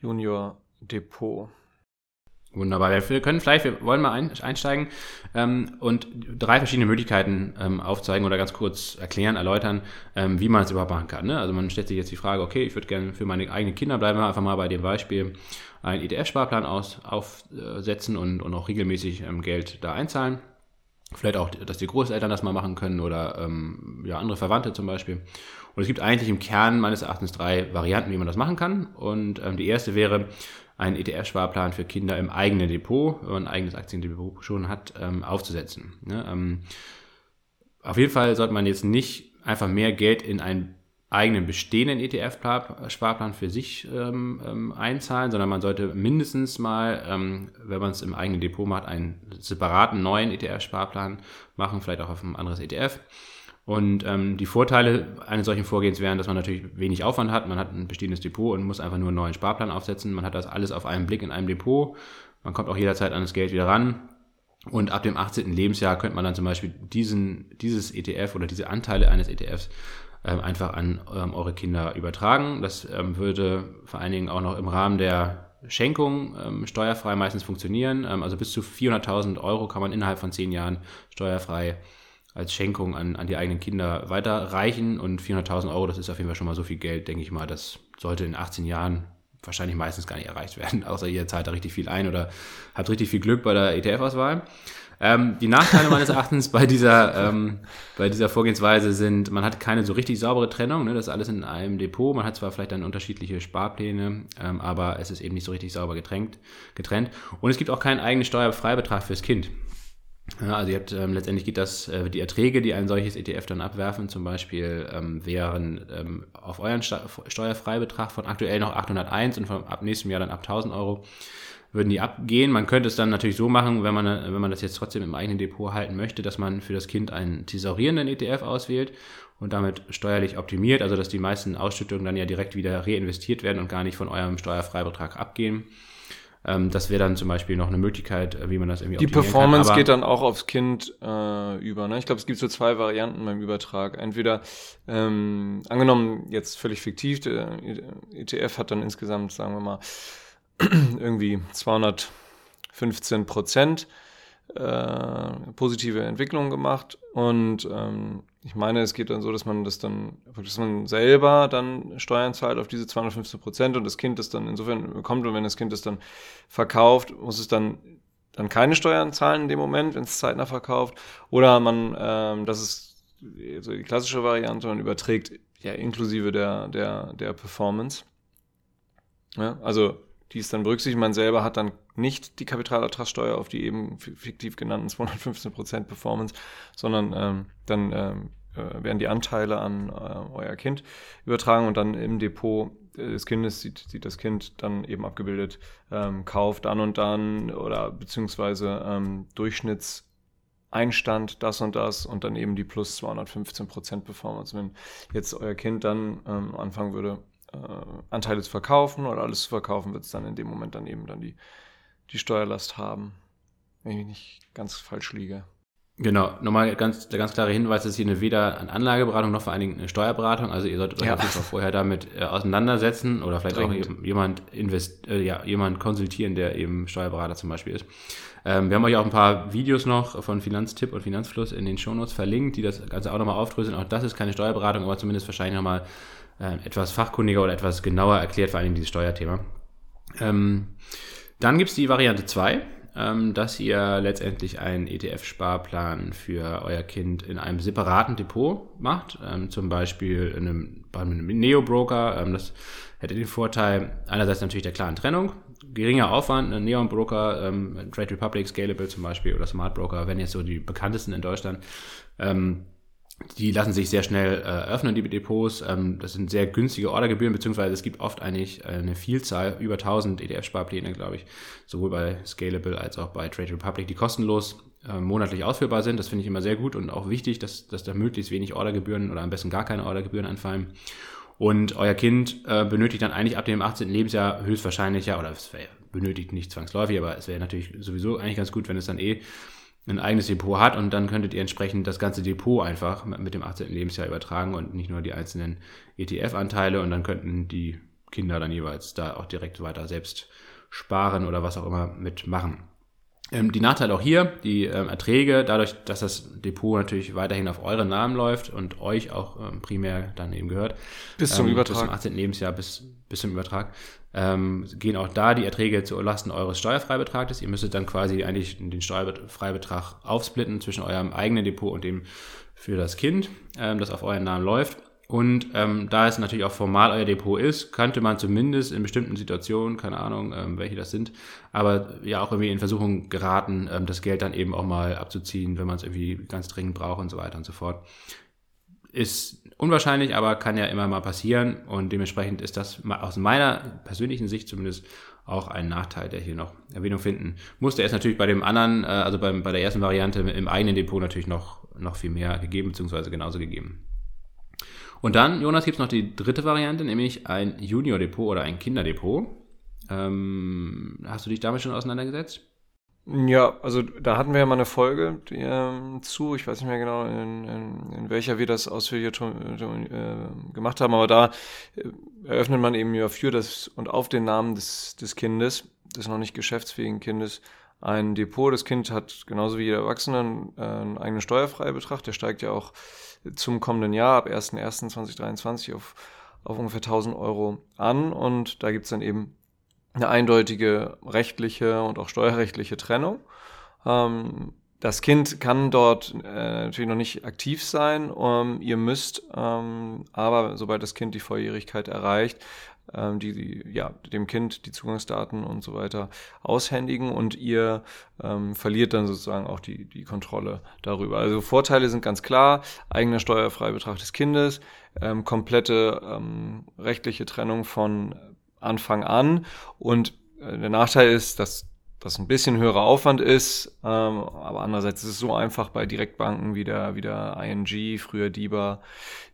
Junior Depot. Wunderbar. Wir können vielleicht, wir wollen mal einsteigen ähm, und drei verschiedene Möglichkeiten ähm, aufzeigen oder ganz kurz erklären, erläutern, ähm, wie man es überhaupt machen kann. Ne? Also man stellt sich jetzt die Frage, okay, ich würde gerne für meine eigenen Kinder, bleiben wir einfach mal bei dem Beispiel, einen ETF-Sparplan aufsetzen und, und auch regelmäßig ähm, Geld da einzahlen. Vielleicht auch, dass die Großeltern das mal machen können oder ähm, ja, andere Verwandte zum Beispiel. Und es gibt eigentlich im Kern meines Erachtens drei Varianten, wie man das machen kann. Und ähm, die erste wäre, einen ETF-Sparplan für Kinder im eigenen Depot, wenn man ein eigenes Aktiendepot schon hat, ähm, aufzusetzen. Ne? Ähm, auf jeden Fall sollte man jetzt nicht einfach mehr Geld in einen eigenen bestehenden ETF-Sparplan für sich ähm, ähm, einzahlen, sondern man sollte mindestens mal, ähm, wenn man es im eigenen Depot macht, einen separaten neuen ETF-Sparplan machen, vielleicht auch auf ein anderes ETF. Und ähm, die Vorteile eines solchen Vorgehens wären, dass man natürlich wenig Aufwand hat. Man hat ein bestehendes Depot und muss einfach nur einen neuen Sparplan aufsetzen. Man hat das alles auf einen Blick in einem Depot. Man kommt auch jederzeit an das Geld wieder ran. Und ab dem 18. Lebensjahr könnte man dann zum Beispiel diesen, dieses ETF oder diese Anteile eines ETFs ähm, einfach an ähm, eure Kinder übertragen. Das ähm, würde vor allen Dingen auch noch im Rahmen der Schenkung ähm, steuerfrei meistens funktionieren. Ähm, also bis zu 400.000 Euro kann man innerhalb von zehn Jahren steuerfrei als Schenkung an, an die eigenen Kinder weiterreichen. Und 400.000 Euro, das ist auf jeden Fall schon mal so viel Geld, denke ich mal, das sollte in 18 Jahren wahrscheinlich meistens gar nicht erreicht werden, außer ihr zahlt da richtig viel ein oder habt richtig viel Glück bei der ETF-Auswahl. Ähm, die Nachteile meines Erachtens bei dieser, ähm, bei dieser Vorgehensweise sind, man hat keine so richtig saubere Trennung, ne? das ist alles in einem Depot, man hat zwar vielleicht dann unterschiedliche Sparpläne, ähm, aber es ist eben nicht so richtig sauber getrennt, getrennt. Und es gibt auch keinen eigenen Steuerfreibetrag fürs Kind. Ja, also ihr habt ähm, letztendlich geht das, äh, die Erträge, die ein solches ETF dann abwerfen, zum Beispiel ähm, wären ähm, auf euren Sta Steuerfreibetrag von aktuell noch 801 und von ab nächstem Jahr dann ab 1000 Euro würden die abgehen. Man könnte es dann natürlich so machen, wenn man, wenn man das jetzt trotzdem im eigenen Depot halten möchte, dass man für das Kind einen tesorierenden ETF auswählt und damit steuerlich optimiert, also dass die meisten Ausschüttungen dann ja direkt wieder reinvestiert werden und gar nicht von eurem Steuerfreibetrag abgehen. Ähm, das wäre dann zum Beispiel noch eine Möglichkeit, äh, wie man das irgendwie Die Performance kann, geht dann auch aufs Kind äh, über. Ne? Ich glaube, es gibt so zwei Varianten beim Übertrag. Entweder ähm, angenommen jetzt völlig fiktiv, der ETF hat dann insgesamt, sagen wir mal, irgendwie 215 Prozent äh, positive Entwicklung gemacht. Und ähm, ich meine, es geht dann so, dass man das dann, dass man selber dann Steuern zahlt auf diese 215 Prozent und das Kind das dann insofern bekommt und wenn das Kind das dann verkauft, muss es dann dann keine Steuern zahlen in dem Moment, wenn es zeitnah verkauft. Oder man, ähm, das ist so die klassische Variante, man überträgt ja inklusive der, der, der Performance. Ja, also die ist dann berücksichtigt. Man selber hat dann nicht die Kapitalertragssteuer auf die eben fiktiv genannten 215% Performance, sondern ähm, dann ähm, äh, werden die Anteile an äh, euer Kind übertragen und dann im Depot des Kindes sieht, sieht das Kind dann eben abgebildet, ähm, kauft dann und dann oder beziehungsweise ähm, Durchschnittseinstand das und das und dann eben die plus 215% Performance. Wenn jetzt euer Kind dann ähm, anfangen würde, äh, Anteile zu verkaufen oder alles zu verkaufen, wird es dann in dem Moment dann eben dann die, die Steuerlast haben. Wenn ich nicht ganz falsch liege. Genau, nochmal ganz, der ganz klare Hinweis ist hier eine weder eine Anlageberatung noch vor allen Dingen eine Steuerberatung. Also ihr solltet euch ja. auf jeden Fall vorher damit äh, auseinandersetzen oder vielleicht Dringend. auch jemand invest, äh, ja, jemand konsultieren, der eben Steuerberater zum Beispiel ist. Ähm, wir haben euch auch ein paar Videos noch von Finanztipp und Finanzfluss in den Shownotes verlinkt, die das Ganze auch nochmal aufdröseln. Auch das ist keine Steuerberatung, aber zumindest wahrscheinlich nochmal äh, etwas fachkundiger oder etwas genauer erklärt, vor allem dieses Steuerthema. Ähm, dann gibt es die Variante 2, ähm, dass ihr letztendlich einen ETF-Sparplan für euer Kind in einem separaten Depot macht, ähm, zum Beispiel in einem, bei einem Neo-Broker. Ähm, das hätte den Vorteil einerseits natürlich der klaren Trennung, geringer Aufwand, ein Neon-Broker, ähm, Trade Republic, Scalable zum Beispiel oder Smart Broker, wenn jetzt so die bekanntesten in Deutschland. Ähm, die lassen sich sehr schnell äh, öffnen, die Depots. Ähm, das sind sehr günstige Ordergebühren, beziehungsweise es gibt oft eigentlich eine Vielzahl, über 1000 ETF-Sparpläne, glaube ich, sowohl bei Scalable als auch bei Trade Republic, die kostenlos äh, monatlich ausführbar sind. Das finde ich immer sehr gut und auch wichtig, dass, dass da möglichst wenig Ordergebühren oder am besten gar keine Ordergebühren anfallen. Und euer Kind äh, benötigt dann eigentlich ab dem 18. Lebensjahr höchstwahrscheinlich ja, oder es benötigt nicht zwangsläufig, aber es wäre natürlich sowieso eigentlich ganz gut, wenn es dann eh ein eigenes Depot hat und dann könntet ihr entsprechend das ganze Depot einfach mit dem 18. Lebensjahr übertragen und nicht nur die einzelnen ETF-Anteile und dann könnten die Kinder dann jeweils da auch direkt weiter selbst sparen oder was auch immer mitmachen. Ähm, die Nachteile auch hier, die ähm, Erträge, dadurch, dass das Depot natürlich weiterhin auf euren Namen läuft und euch auch ähm, primär dann eben gehört. Bis zum ähm, Übertrag. Bis zum 18. Lebensjahr, bis, bis zum Übertrag. Ähm, gehen auch da die Erträge zu Lasten eures Steuerfreibetrages. Ihr müsstet dann quasi eigentlich den Steuerfreibetrag aufsplitten zwischen eurem eigenen Depot und dem für das Kind, ähm, das auf euren Namen läuft. Und ähm, da es natürlich auch formal euer Depot ist, könnte man zumindest in bestimmten Situationen, keine Ahnung, ähm, welche das sind, aber ja auch irgendwie in Versuchung geraten, ähm, das Geld dann eben auch mal abzuziehen, wenn man es irgendwie ganz dringend braucht und so weiter und so fort. Ist unwahrscheinlich, aber kann ja immer mal passieren und dementsprechend ist das aus meiner persönlichen Sicht zumindest auch ein Nachteil, der hier noch Erwähnung finden muss. Der ist natürlich bei dem anderen, äh, also beim, bei der ersten Variante im eigenen Depot natürlich noch, noch viel mehr gegeben, beziehungsweise genauso gegeben. Und dann, Jonas, gibt es noch die dritte Variante, nämlich ein Junior-Depot oder ein Kinderdepot. Ähm, hast du dich damit schon auseinandergesetzt? Ja, also da hatten wir ja mal eine Folge die, ähm, zu, ich weiß nicht mehr genau, in, in, in welcher wir das ausführlich äh, gemacht haben, aber da äh, eröffnet man eben ja für das und auf den Namen des, des Kindes, des noch nicht geschäftsfähigen Kindes, ein Depot. Das Kind hat genauso wie jeder Erwachsene äh, einen eigenen Steuerfreibetrag, der steigt ja auch zum kommenden Jahr ab 1.1.2023 auf, auf ungefähr 1000 Euro an. Und da gibt es dann eben eine eindeutige rechtliche und auch steuerrechtliche Trennung. Ähm, das Kind kann dort äh, natürlich noch nicht aktiv sein. Um, ähm, ihr müsst ähm, aber, sobald das Kind die Volljährigkeit erreicht, ähm, die, die ja, dem Kind die Zugangsdaten und so weiter aushändigen und ihr ähm, verliert dann sozusagen auch die, die Kontrolle darüber. Also Vorteile sind ganz klar, eigener Steuerfreibetrag des Kindes, ähm, komplette ähm, rechtliche Trennung von Anfang an und äh, der Nachteil ist, dass das ein bisschen höherer Aufwand ist, ähm, aber andererseits ist es so einfach bei Direktbanken wie der, wie der ING, früher DIBA,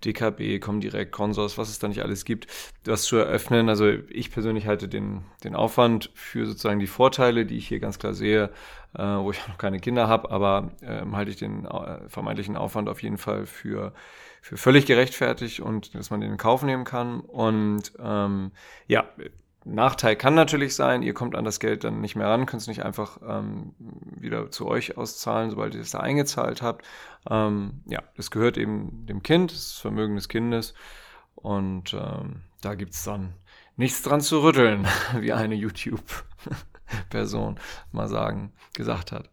DKB, Comdirect, Consors, was es da nicht alles gibt, das zu eröffnen. Also ich persönlich halte den, den Aufwand für sozusagen die Vorteile, die ich hier ganz klar sehe, äh, wo ich noch keine Kinder habe, aber ähm, halte ich den äh, vermeintlichen Aufwand auf jeden Fall für für völlig gerechtfertigt und dass man den in Kauf nehmen kann. Und ähm, ja, Nachteil kann natürlich sein, ihr kommt an das Geld dann nicht mehr ran, könnt es nicht einfach ähm, wieder zu euch auszahlen, sobald ihr es da eingezahlt habt. Ähm, ja, das gehört eben dem Kind, das, das Vermögen des Kindes. Und ähm, da gibt es dann nichts dran zu rütteln, wie eine YouTube-Person mal sagen, gesagt hat.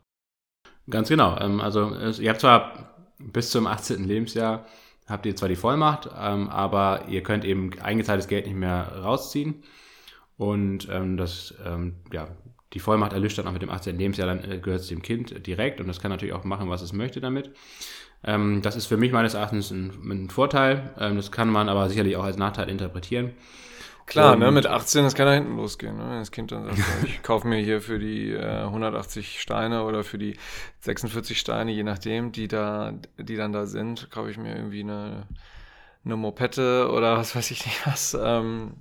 Ganz genau. Ähm, also ihr habt zwar bis zum 18. Lebensjahr habt ihr zwar die Vollmacht, ähm, aber ihr könnt eben eingezahltes Geld nicht mehr rausziehen. Und ähm, das, ähm, ja, die Vollmacht erlischt dann auch mit dem 18. Lebensjahr, dann äh, gehört es dem Kind direkt und das kann natürlich auch machen, was es möchte damit. Ähm, das ist für mich meines Erachtens ein, ein Vorteil. Ähm, das kann man aber sicherlich auch als Nachteil interpretieren. Klar, ne, mit 18, das kann da hinten losgehen. Ne? Das Kind dann sagt, ich kaufe mir hier für die äh, 180 Steine oder für die 46 Steine, je nachdem, die da, die dann da sind, kaufe ich mir irgendwie eine, eine Mopette oder was weiß ich nicht was. Ähm,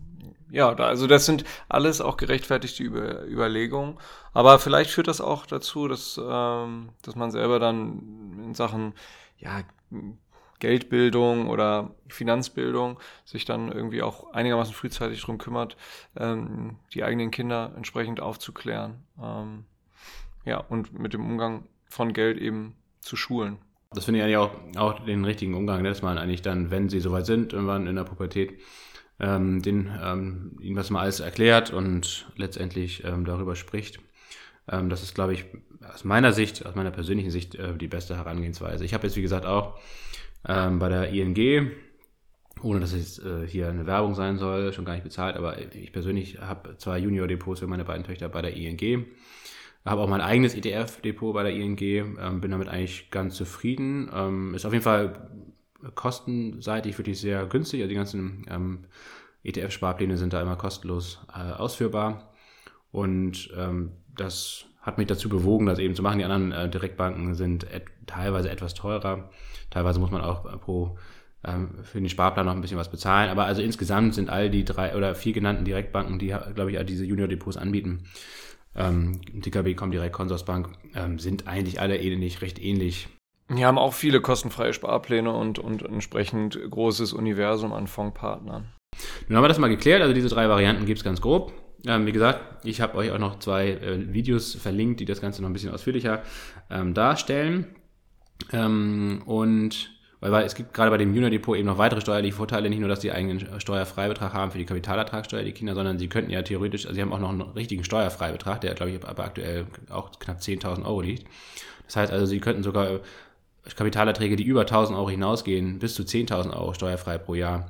ja, da, also das sind alles auch gerechtfertigte Über Überlegungen. Aber vielleicht führt das auch dazu, dass, ähm, dass man selber dann in Sachen ja, Geldbildung oder Finanzbildung sich dann irgendwie auch einigermaßen frühzeitig drum kümmert, ähm, die eigenen Kinder entsprechend aufzuklären. Ähm, ja, und mit dem Umgang von Geld eben zu schulen. Das finde ich eigentlich auch, auch den richtigen Umgang, dass man eigentlich dann, wenn sie soweit sind, irgendwann in der Pubertät, ähm, den, ähm, ihnen das mal alles erklärt und letztendlich ähm, darüber spricht. Ähm, das ist, glaube ich, aus meiner Sicht, aus meiner persönlichen Sicht, äh, die beste Herangehensweise. Ich habe jetzt, wie gesagt, auch ähm, bei der ING, ohne dass es äh, hier eine Werbung sein soll, schon gar nicht bezahlt, aber ich persönlich habe zwei Junior-Depots für meine beiden Töchter bei der ING. Habe auch mein eigenes ETF-Depot bei der ING, ähm, bin damit eigentlich ganz zufrieden. Ähm, ist auf jeden Fall kostenseitig wirklich sehr günstig. Also die ganzen ähm, ETF-Sparpläne sind da immer kostenlos äh, ausführbar. Und ähm, das hat mich dazu bewogen, das eben zu machen. Die anderen äh, Direktbanken sind et teilweise etwas teurer. Teilweise muss man auch pro ähm, für den Sparplan noch ein bisschen was bezahlen. Aber also insgesamt sind all die drei oder vier genannten Direktbanken, die, glaube ich, diese Junior-Depots anbieten, ähm, DKB, Comdirect, Consorsbank, ähm, sind eigentlich alle ähnlich, recht ähnlich. Die haben auch viele kostenfreie Sparpläne und, und entsprechend großes Universum an Fondspartnern. Nun haben wir das mal geklärt. Also diese drei Varianten gibt es ganz grob. Ähm, wie gesagt, ich habe euch auch noch zwei äh, Videos verlinkt, die das Ganze noch ein bisschen ausführlicher ähm, darstellen. Ähm, und weil, es gibt gerade bei dem Junior Depot eben noch weitere steuerliche Vorteile, nicht nur, dass die eigenen Steuerfreibetrag haben für die Kapitalertragssteuer, die Kinder, sondern sie könnten ja theoretisch, also sie haben auch noch einen richtigen Steuerfreibetrag, der glaube ich aber aktuell auch knapp 10.000 Euro liegt. Das heißt also, sie könnten sogar Kapitalerträge, die über 1.000 Euro hinausgehen, bis zu 10.000 Euro steuerfrei pro Jahr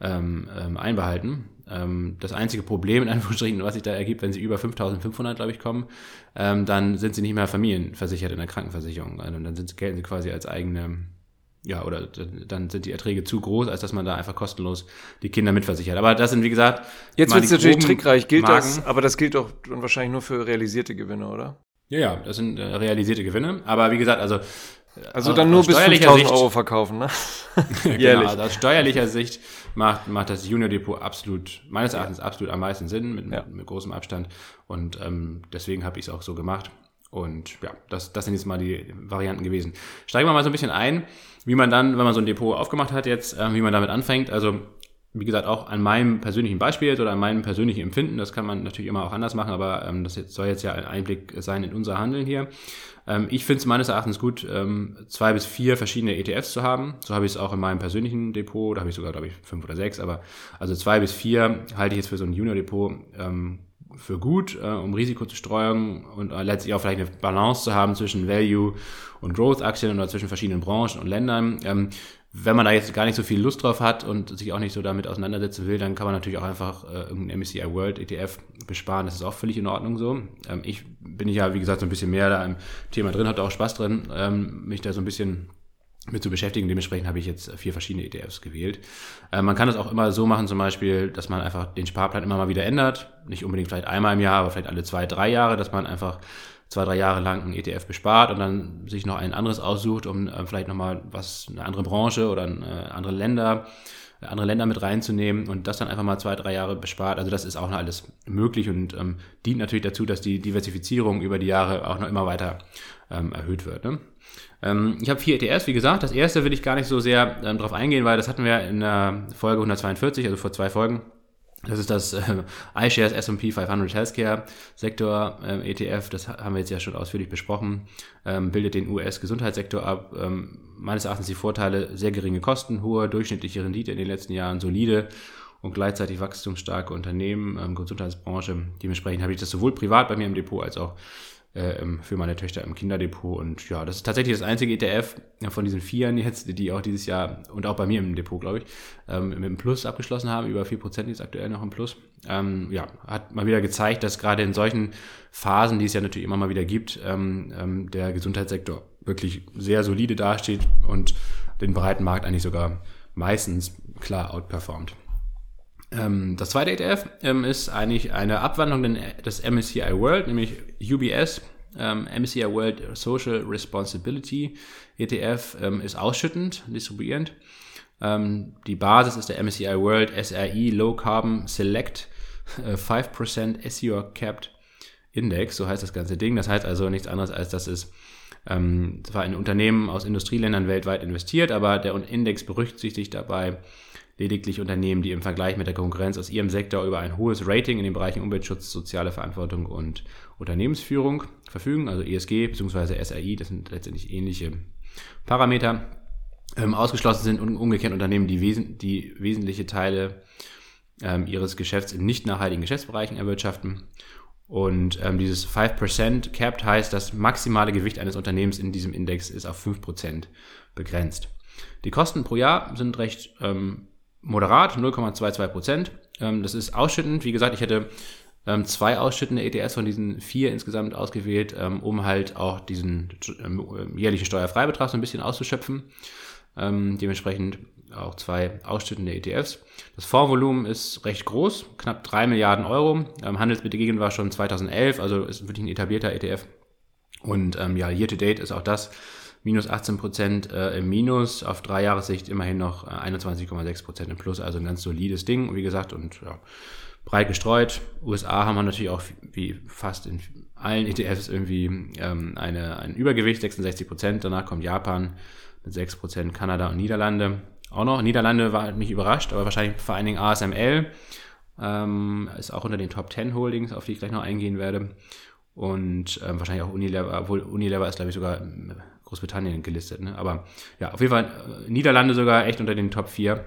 ähm, ähm, einbehalten. Ähm, das einzige Problem, in Anführungsstrichen, was sich da ergibt, wenn sie über 5500, glaube ich, kommen, ähm, dann sind sie nicht mehr familienversichert in der Krankenversicherung. Also dann sind, gelten sie quasi als eigene, ja, oder dann sind die Erträge zu groß, als dass man da einfach kostenlos die Kinder mitversichert. Aber das sind, wie gesagt, jetzt wird es natürlich trickreich. Gilt Marken. das, aber das gilt doch wahrscheinlich nur für realisierte Gewinne, oder? Ja, ja, das sind äh, realisierte Gewinne. Aber wie gesagt, also also dann nur bis 5000 Euro verkaufen, ne? genau, also aus steuerlicher Sicht macht, macht das Junior Depot absolut, meines Erachtens absolut am meisten Sinn, mit, ja. mit großem Abstand. Und ähm, deswegen habe ich es auch so gemacht. Und ja, das, das sind jetzt mal die Varianten gewesen. Steigen wir mal so ein bisschen ein, wie man dann, wenn man so ein Depot aufgemacht hat jetzt, äh, wie man damit anfängt. Also wie gesagt, auch an meinem persönlichen Beispiel oder an meinem persönlichen Empfinden, das kann man natürlich immer auch anders machen, aber ähm, das jetzt, soll jetzt ja ein Einblick sein in unser Handeln hier. Ähm, ich finde es meines Erachtens gut, ähm, zwei bis vier verschiedene ETFs zu haben. So habe ich es auch in meinem persönlichen Depot, da habe ich sogar, glaube ich, fünf oder sechs, aber also zwei bis vier halte ich jetzt für so ein Junior-Depot ähm, für gut, äh, um Risiko zu streuen und äh, letztlich auch vielleicht eine Balance zu haben zwischen Value und Growth-Aktien oder zwischen verschiedenen Branchen und Ländern. Ähm, wenn man da jetzt gar nicht so viel Lust drauf hat und sich auch nicht so damit auseinandersetzen will, dann kann man natürlich auch einfach äh, irgendeinen MSCI World ETF besparen. Das ist auch völlig in Ordnung so. Ähm, ich bin ja, wie gesagt, so ein bisschen mehr da im Thema drin, hatte auch Spaß drin, ähm, mich da so ein bisschen mit zu beschäftigen. Dementsprechend habe ich jetzt vier verschiedene ETFs gewählt. Äh, man kann das auch immer so machen, zum Beispiel, dass man einfach den Sparplan immer mal wieder ändert. Nicht unbedingt vielleicht einmal im Jahr, aber vielleicht alle zwei, drei Jahre, dass man einfach zwei, drei Jahre lang einen ETF bespart und dann sich noch ein anderes aussucht, um äh, vielleicht nochmal was, eine andere Branche oder äh, andere Länder, andere Länder mit reinzunehmen und das dann einfach mal zwei, drei Jahre bespart. Also das ist auch noch alles möglich und ähm, dient natürlich dazu, dass die Diversifizierung über die Jahre auch noch immer weiter ähm, erhöht wird. Ne? Ähm, ich habe vier ETFs, wie gesagt. Das erste will ich gar nicht so sehr ähm, drauf eingehen, weil das hatten wir in der Folge 142, also vor zwei Folgen. Das ist das äh, iShares S&P 500 Healthcare Sektor äh, ETF. Das haben wir jetzt ja schon ausführlich besprochen. Ähm, bildet den US-Gesundheitssektor ab. Ähm, meines Erachtens die Vorteile sehr geringe Kosten, hohe durchschnittliche Rendite in den letzten Jahren, solide und gleichzeitig wachstumsstarke Unternehmen, ähm, Gesundheitsbranche. Dementsprechend habe ich das sowohl privat bei mir im Depot als auch äh, für meine Töchter im Kinderdepot. Und ja, das ist tatsächlich das einzige ETF von diesen Vieren jetzt, die auch dieses Jahr und auch bei mir im Depot, glaube ich, ähm, mit einem Plus abgeschlossen haben. Über 4% ist aktuell noch im Plus. Ähm, ja, hat mal wieder gezeigt, dass gerade in solchen Phasen, die es ja natürlich immer mal wieder gibt, ähm, der Gesundheitssektor wirklich sehr solide dasteht und den breiten Markt eigentlich sogar meistens klar outperformt. Ähm, das zweite ETF ähm, ist eigentlich eine Abwandlung des MSCI World, nämlich UBS. Ähm, MSCI World Social Responsibility ETF ähm, ist ausschüttend, distribuierend. Ähm, die Basis ist der MSCI World SRI Low Carbon Select äh, 5% SEO Capped Index, so heißt das ganze Ding. Das heißt also nichts anderes als, dass es ähm, zwar in Unternehmen aus Industrieländern weltweit investiert, aber der Index berücksichtigt dabei lediglich Unternehmen, die im Vergleich mit der Konkurrenz aus ihrem Sektor über ein hohes Rating in den Bereichen Umweltschutz, soziale Verantwortung und Unternehmensführung verfügen, also ESG bzw. SRI, das sind letztendlich ähnliche Parameter. Ähm, ausgeschlossen sind umgekehrt Unternehmen, die, wesen die wesentliche Teile ähm, ihres Geschäfts in nicht nachhaltigen Geschäftsbereichen erwirtschaften. Und ähm, dieses 5% capped heißt, das maximale Gewicht eines Unternehmens in diesem Index ist auf 5% begrenzt. Die Kosten pro Jahr sind recht ähm, moderat, 0,22 Prozent. Ähm, das ist ausschüttend. Wie gesagt, ich hätte ähm, zwei ausschüttende ETS von diesen vier insgesamt ausgewählt, ähm, um halt auch diesen ähm, jährlichen Steuerfreibetrag so ein bisschen auszuschöpfen. Ähm, dementsprechend auch zwei ausschüttende ETFs. Das Fondsvolumen ist recht groß, knapp 3 Milliarden Euro. Ähm, Handelsbedingungen war schon 2011, also ist wirklich ein etablierter ETF. Und ähm, ja, year to date ist auch das minus 18 Prozent äh, im Minus, auf drei Jahressicht immerhin noch äh, 21,6 Prozent im Plus, also ein ganz solides Ding, wie gesagt, und ja, breit gestreut. USA haben wir natürlich auch wie fast in allen ETFs irgendwie ähm, eine, ein Übergewicht, 66 Prozent. Danach kommt Japan mit 6 Prozent, Kanada und Niederlande auch noch. Niederlande war mich überrascht, aber wahrscheinlich vor allen Dingen ASML ähm, ist auch unter den Top 10 Holdings, auf die ich gleich noch eingehen werde. Und ähm, wahrscheinlich auch Unilever, obwohl Unilever ist, glaube ich, sogar Großbritannien gelistet. Ne? Aber ja, auf jeden Fall äh, Niederlande sogar echt unter den Top 4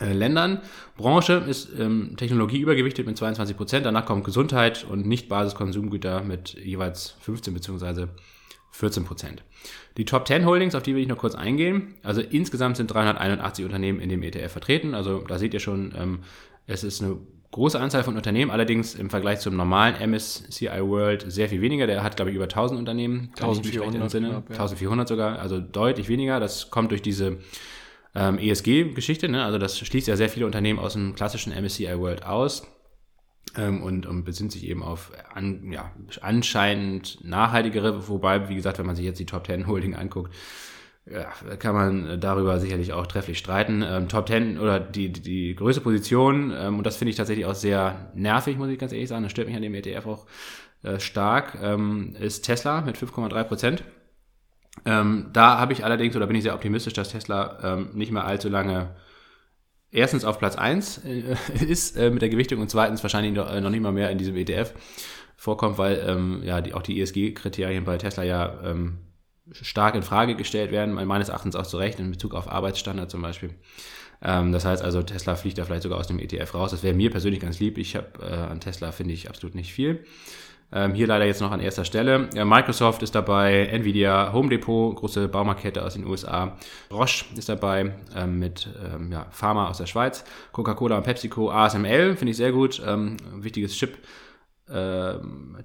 äh, Ländern. Branche ist ähm, Technologie übergewichtet mit 22 Prozent. Danach kommt Gesundheit und Nicht-Basiskonsumgüter mit jeweils 15 bzw. 14 Prozent. Die Top 10 Holdings, auf die will ich noch kurz eingehen. Also insgesamt sind 381 Unternehmen in dem ETF vertreten. Also da seht ihr schon, ähm, es ist eine große Anzahl von Unternehmen, allerdings im Vergleich zum normalen MSCI World sehr viel weniger. Der hat, glaube ich, über 1000 Unternehmen. 1400, Sinne. Knapp, ja. 1400 sogar, also deutlich weniger. Das kommt durch diese ähm, ESG-Geschichte. Ne? Also das schließt ja sehr viele Unternehmen aus dem klassischen MSCI World aus. Ähm, und, und besinnt sich eben auf an, ja, anscheinend nachhaltigere, wobei, wie gesagt, wenn man sich jetzt die Top 10 Holding anguckt, ja, kann man darüber sicherlich auch trefflich streiten. Ähm, Top 10 oder die, die, die größte Position, ähm, und das finde ich tatsächlich auch sehr nervig, muss ich ganz ehrlich sagen, das stört mich an dem ETF auch äh, stark, ähm, ist Tesla mit 5,3 Prozent. Ähm, da habe ich allerdings, oder bin ich sehr optimistisch, dass Tesla ähm, nicht mehr allzu lange erstens auf Platz 1 äh, ist äh, mit der Gewichtung und zweitens wahrscheinlich noch, äh, noch nicht mal mehr in diesem ETF vorkommt, weil ähm, ja die, auch die ESG-Kriterien bei Tesla ja stark in Frage gestellt werden, meines Erachtens auch zu Recht in Bezug auf Arbeitsstandard zum Beispiel. Ähm, das heißt also, Tesla fliegt da vielleicht sogar aus dem ETF raus. Das wäre mir persönlich ganz lieb. Ich habe äh, an Tesla finde ich absolut nicht viel. Ähm, hier leider jetzt noch an erster Stelle. Ja, Microsoft ist dabei, Nvidia, Home Depot, große Baumarktkette aus den USA. Roche ist dabei ähm, mit ähm, ja, Pharma aus der Schweiz. Coca-Cola und PepsiCo, ASML finde ich sehr gut. Ähm, wichtiges Chip.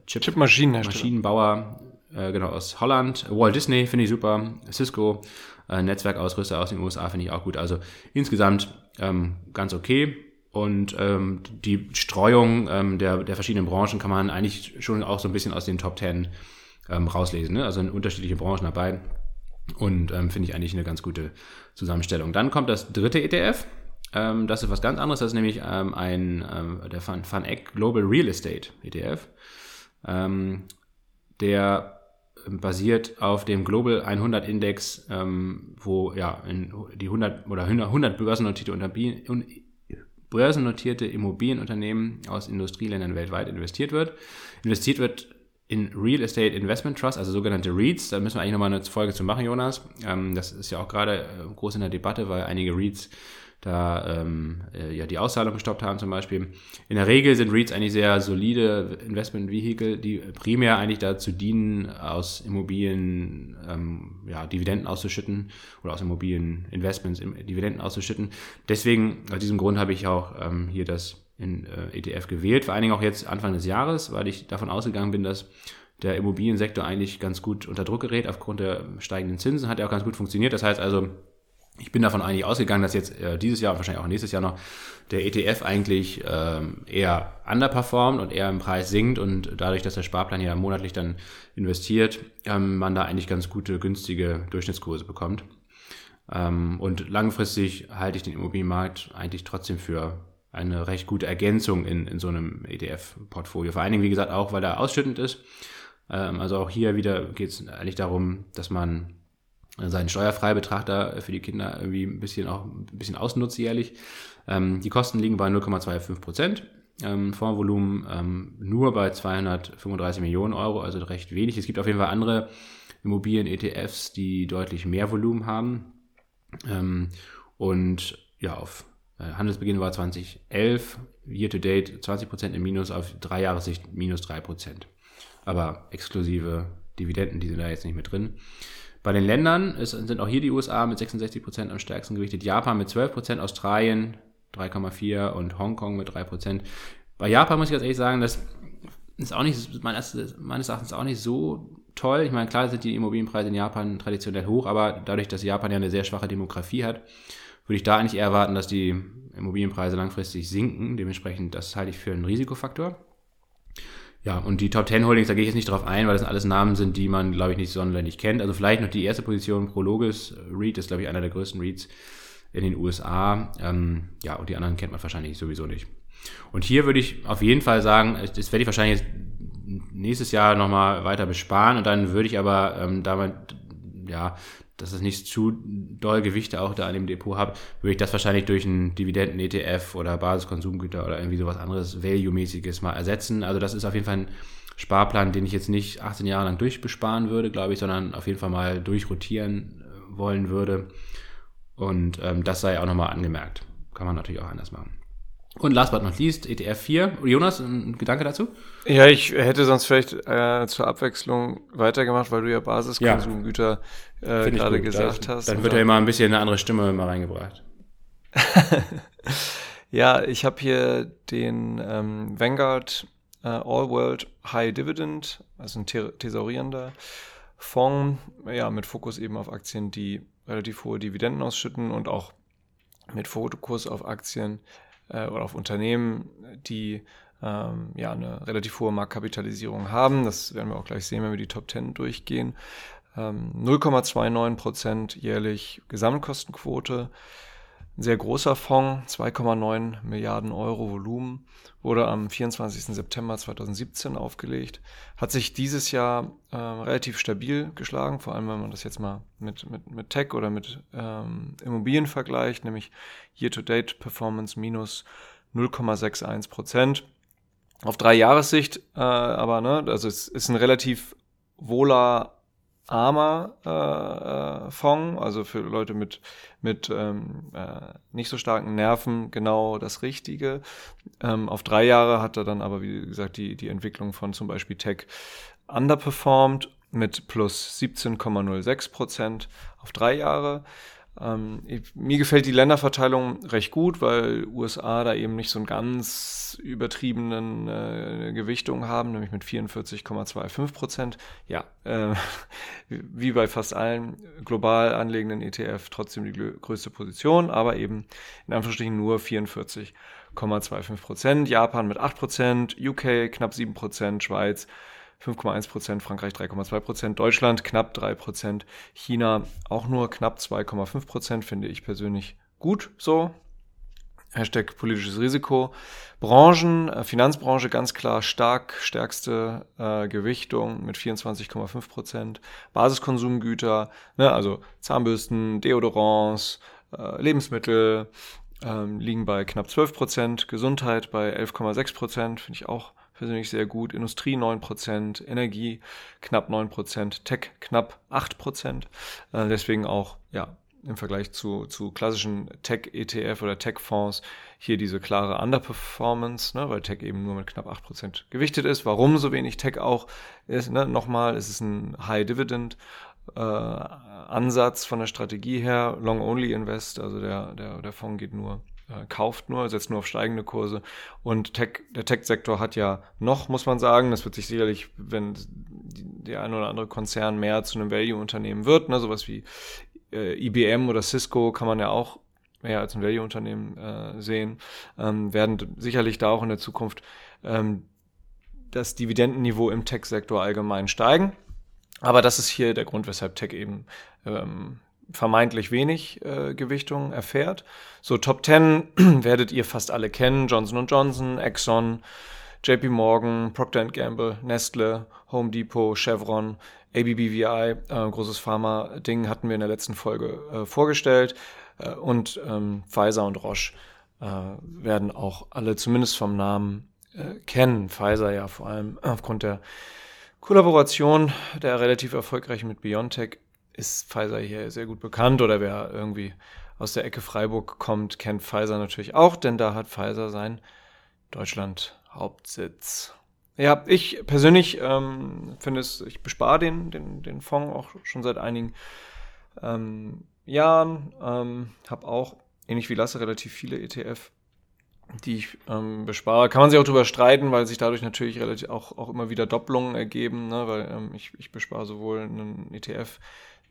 Chip, Chip Maschinenbauer äh, genau, aus Holland. Walt Disney finde ich super. Cisco, äh, Netzwerkausrüster aus den USA finde ich auch gut. Also insgesamt ähm, ganz okay. Und ähm, die Streuung ähm, der, der verschiedenen Branchen kann man eigentlich schon auch so ein bisschen aus den Top 10 ähm, rauslesen. Ne? Also in unterschiedliche Branchen dabei. Und ähm, finde ich eigentlich eine ganz gute Zusammenstellung. Dann kommt das dritte ETF. Ähm, das ist was ganz anderes. Das ist nämlich ähm, ein ähm, der Van, Van Eck Global Real Estate ETF. Ähm, der basiert auf dem Global 100 Index, ähm, wo ja in die 100 oder 100 börsennotierte, börsennotierte Immobilienunternehmen aus Industrieländern weltweit investiert wird. Investiert wird in Real Estate Investment Trust, also sogenannte REITs. Da müssen wir eigentlich nochmal eine Folge zu machen, Jonas. Ähm, das ist ja auch gerade äh, groß in der Debatte, weil einige REITs da ähm, äh, ja die Auszahlung gestoppt haben zum Beispiel. In der Regel sind REITs eigentlich sehr solide Investmentvehikel, die primär eigentlich dazu dienen, aus Immobilien ähm, ja, Dividenden auszuschütten oder aus Immobilieninvestments Dividenden auszuschütten. Deswegen, aus diesem Grund habe ich auch ähm, hier das in äh, ETF gewählt, vor allen Dingen auch jetzt Anfang des Jahres, weil ich davon ausgegangen bin, dass der Immobiliensektor eigentlich ganz gut unter Druck gerät aufgrund der steigenden Zinsen, hat ja auch ganz gut funktioniert. Das heißt also, ich bin davon eigentlich ausgegangen, dass jetzt äh, dieses Jahr und wahrscheinlich auch nächstes Jahr noch der ETF eigentlich ähm, eher underperformt und eher im Preis sinkt und dadurch, dass der Sparplan ja monatlich dann investiert, ähm, man da eigentlich ganz gute, günstige Durchschnittskurse bekommt. Ähm, und langfristig halte ich den Immobilienmarkt eigentlich trotzdem für eine recht gute Ergänzung in, in so einem ETF-Portfolio. Vor allen Dingen, wie gesagt, auch, weil er ausschüttend ist. Ähm, also auch hier wieder geht es eigentlich darum, dass man seinen Steuerfreibetrachter für die Kinder irgendwie ein bisschen auch ein bisschen ausnutzt jährlich. Ähm, die Kosten liegen bei 0,25 Prozent. Ähm, Fondsvolumen ähm, nur bei 235 Millionen Euro, also recht wenig. Es gibt auf jeden Fall andere Immobilien-ETFs, die deutlich mehr Volumen haben. Ähm, und ja, auf äh, Handelsbeginn war 2011, year to date 20 Prozent im Minus, auf drei Jahressicht minus drei Prozent. Aber exklusive Dividenden, die sind da jetzt nicht mit drin. Bei den Ländern ist, sind auch hier die USA mit 66 Prozent am stärksten gewichtet, Japan mit 12 Prozent, Australien 3,4 und Hongkong mit 3 Prozent. Bei Japan muss ich ganz ehrlich sagen, das ist auch nicht, meines, Erachtens auch nicht so toll. Ich meine, klar sind die Immobilienpreise in Japan traditionell hoch, aber dadurch, dass Japan ja eine sehr schwache Demografie hat, würde ich da eigentlich eher erwarten, dass die Immobilienpreise langfristig sinken. Dementsprechend, das halte ich für einen Risikofaktor. Ja, und die Top 10 Holdings, da gehe ich jetzt nicht drauf ein, weil das alles Namen sind, die man, glaube ich, nicht sonderlich kennt. Also vielleicht noch die erste Position, Prologis REIT ist, glaube ich, einer der größten REITs in den USA. Ähm, ja, und die anderen kennt man wahrscheinlich sowieso nicht. Und hier würde ich auf jeden Fall sagen, das werde ich wahrscheinlich nächstes Jahr nochmal weiter besparen und dann würde ich aber ähm, damit, ja, dass es nicht zu doll Gewichte auch da an dem Depot habe, würde ich das wahrscheinlich durch einen Dividenden-ETF oder Basiskonsumgüter oder irgendwie sowas anderes Value-mäßiges mal ersetzen. Also das ist auf jeden Fall ein Sparplan, den ich jetzt nicht 18 Jahre lang durchbesparen würde, glaube ich, sondern auf jeden Fall mal durchrotieren äh, wollen würde. Und ähm, das sei auch nochmal angemerkt. Kann man natürlich auch anders machen. Und last but not least, ETF 4. Jonas, ein Gedanke dazu? Ja, ich hätte sonst vielleicht äh, zur Abwechslung weitergemacht, weil du ja Basiskonsumgüter ja, äh, gerade gesagt da, hast. Dann wird ja immer ein bisschen eine andere Stimme mal reingebracht. ja, ich habe hier den ähm, Vanguard äh, All World High Dividend, also ein thesaurierender Fonds, ja, mit Fokus eben auf Aktien, die relativ hohe Dividenden ausschütten und auch mit Fokus auf Aktien äh, oder auf Unternehmen, die ähm, ja eine relativ hohe Marktkapitalisierung haben. Das werden wir auch gleich sehen, wenn wir die Top 10 durchgehen. Ähm, 0,29 Prozent jährlich Gesamtkostenquote. Ein sehr großer Fonds, 2,9 Milliarden Euro Volumen, wurde am 24. September 2017 aufgelegt. Hat sich dieses Jahr äh, relativ stabil geschlagen, vor allem wenn man das jetzt mal mit, mit, mit Tech oder mit ähm, Immobilien vergleicht, nämlich Year-to-Date Performance minus 0,61 Prozent. Auf drei Jahressicht, äh, aber ne, also es ist ein relativ wohler armer äh, äh, Fonds, also für Leute mit, mit ähm, äh, nicht so starken Nerven genau das Richtige. Ähm, auf drei Jahre hat er dann aber, wie gesagt, die, die Entwicklung von zum Beispiel Tech underperformed mit plus 17,06 Prozent auf drei Jahre. Ähm, ich, mir gefällt die Länderverteilung recht gut, weil USA da eben nicht so einen ganz übertriebenen äh, Gewichtung haben, nämlich mit 44,25 Prozent. Ja, äh, wie bei fast allen global anlegenden ETF trotzdem die größte Position, aber eben in Anführungsstrichen nur 44,25 Prozent. Japan mit 8 Prozent, UK knapp 7 Prozent, Schweiz 5,1 Prozent, Frankreich 3,2 Prozent, Deutschland knapp 3 Prozent, China auch nur knapp 2,5 Prozent, finde ich persönlich gut so. Hashtag politisches Risiko. Branchen, äh, Finanzbranche ganz klar stark, stärkste äh, Gewichtung mit 24,5 Prozent. Basiskonsumgüter, ne, also Zahnbürsten, Deodorants, äh, Lebensmittel ähm, liegen bei knapp 12 Prozent. Gesundheit bei 11,6 Prozent, finde ich auch persönlich sehr gut. Industrie 9%, Energie knapp 9%, Tech knapp 8%. Äh, deswegen auch, ja, im Vergleich zu, zu klassischen Tech-ETF oder Tech-Fonds hier diese klare Underperformance, ne, weil Tech eben nur mit knapp 8% gewichtet ist. Warum so wenig Tech auch ist, ne, nochmal, es ist ein High-Dividend. Äh, Ansatz von der Strategie her, Long-Only Invest, also der, der, der Fonds geht nur äh, kauft nur, setzt nur auf steigende Kurse. Und Tech, der Tech-Sektor hat ja noch, muss man sagen, das wird sich sicherlich, wenn der ein oder andere Konzern mehr zu einem Value-Unternehmen wird, ne, sowas wie äh, IBM oder Cisco kann man ja auch mehr als ein Value-Unternehmen äh, sehen, ähm, werden sicherlich da auch in der Zukunft ähm, das Dividendenniveau im Tech-Sektor allgemein steigen. Aber das ist hier der Grund, weshalb Tech eben ähm, vermeintlich wenig äh, Gewichtung erfährt. So Top 10 werdet ihr fast alle kennen. Johnson Johnson, Exxon, JP Morgan, Procter Gamble, Nestle, Home Depot, Chevron, ABBVI, äh, großes Pharma-Ding hatten wir in der letzten Folge äh, vorgestellt. Äh, und ähm, Pfizer und Roche äh, werden auch alle zumindest vom Namen äh, kennen. Pfizer ja vor allem aufgrund der Kollaboration der relativ erfolgreichen mit BioNTech ist Pfizer hier sehr gut bekannt oder wer irgendwie aus der Ecke Freiburg kommt, kennt Pfizer natürlich auch, denn da hat Pfizer seinen Deutschland-Hauptsitz. Ja, ich persönlich ähm, finde es, ich bespare den, den, den Fonds auch schon seit einigen ähm, Jahren, ähm, habe auch, ähnlich wie Lasse, relativ viele ETF die ich ähm, bespare. Kann man sich auch darüber streiten, weil sich dadurch natürlich relativ auch, auch immer wieder Doppelungen ergeben, ne? weil ähm, ich, ich bespare sowohl einen ETF,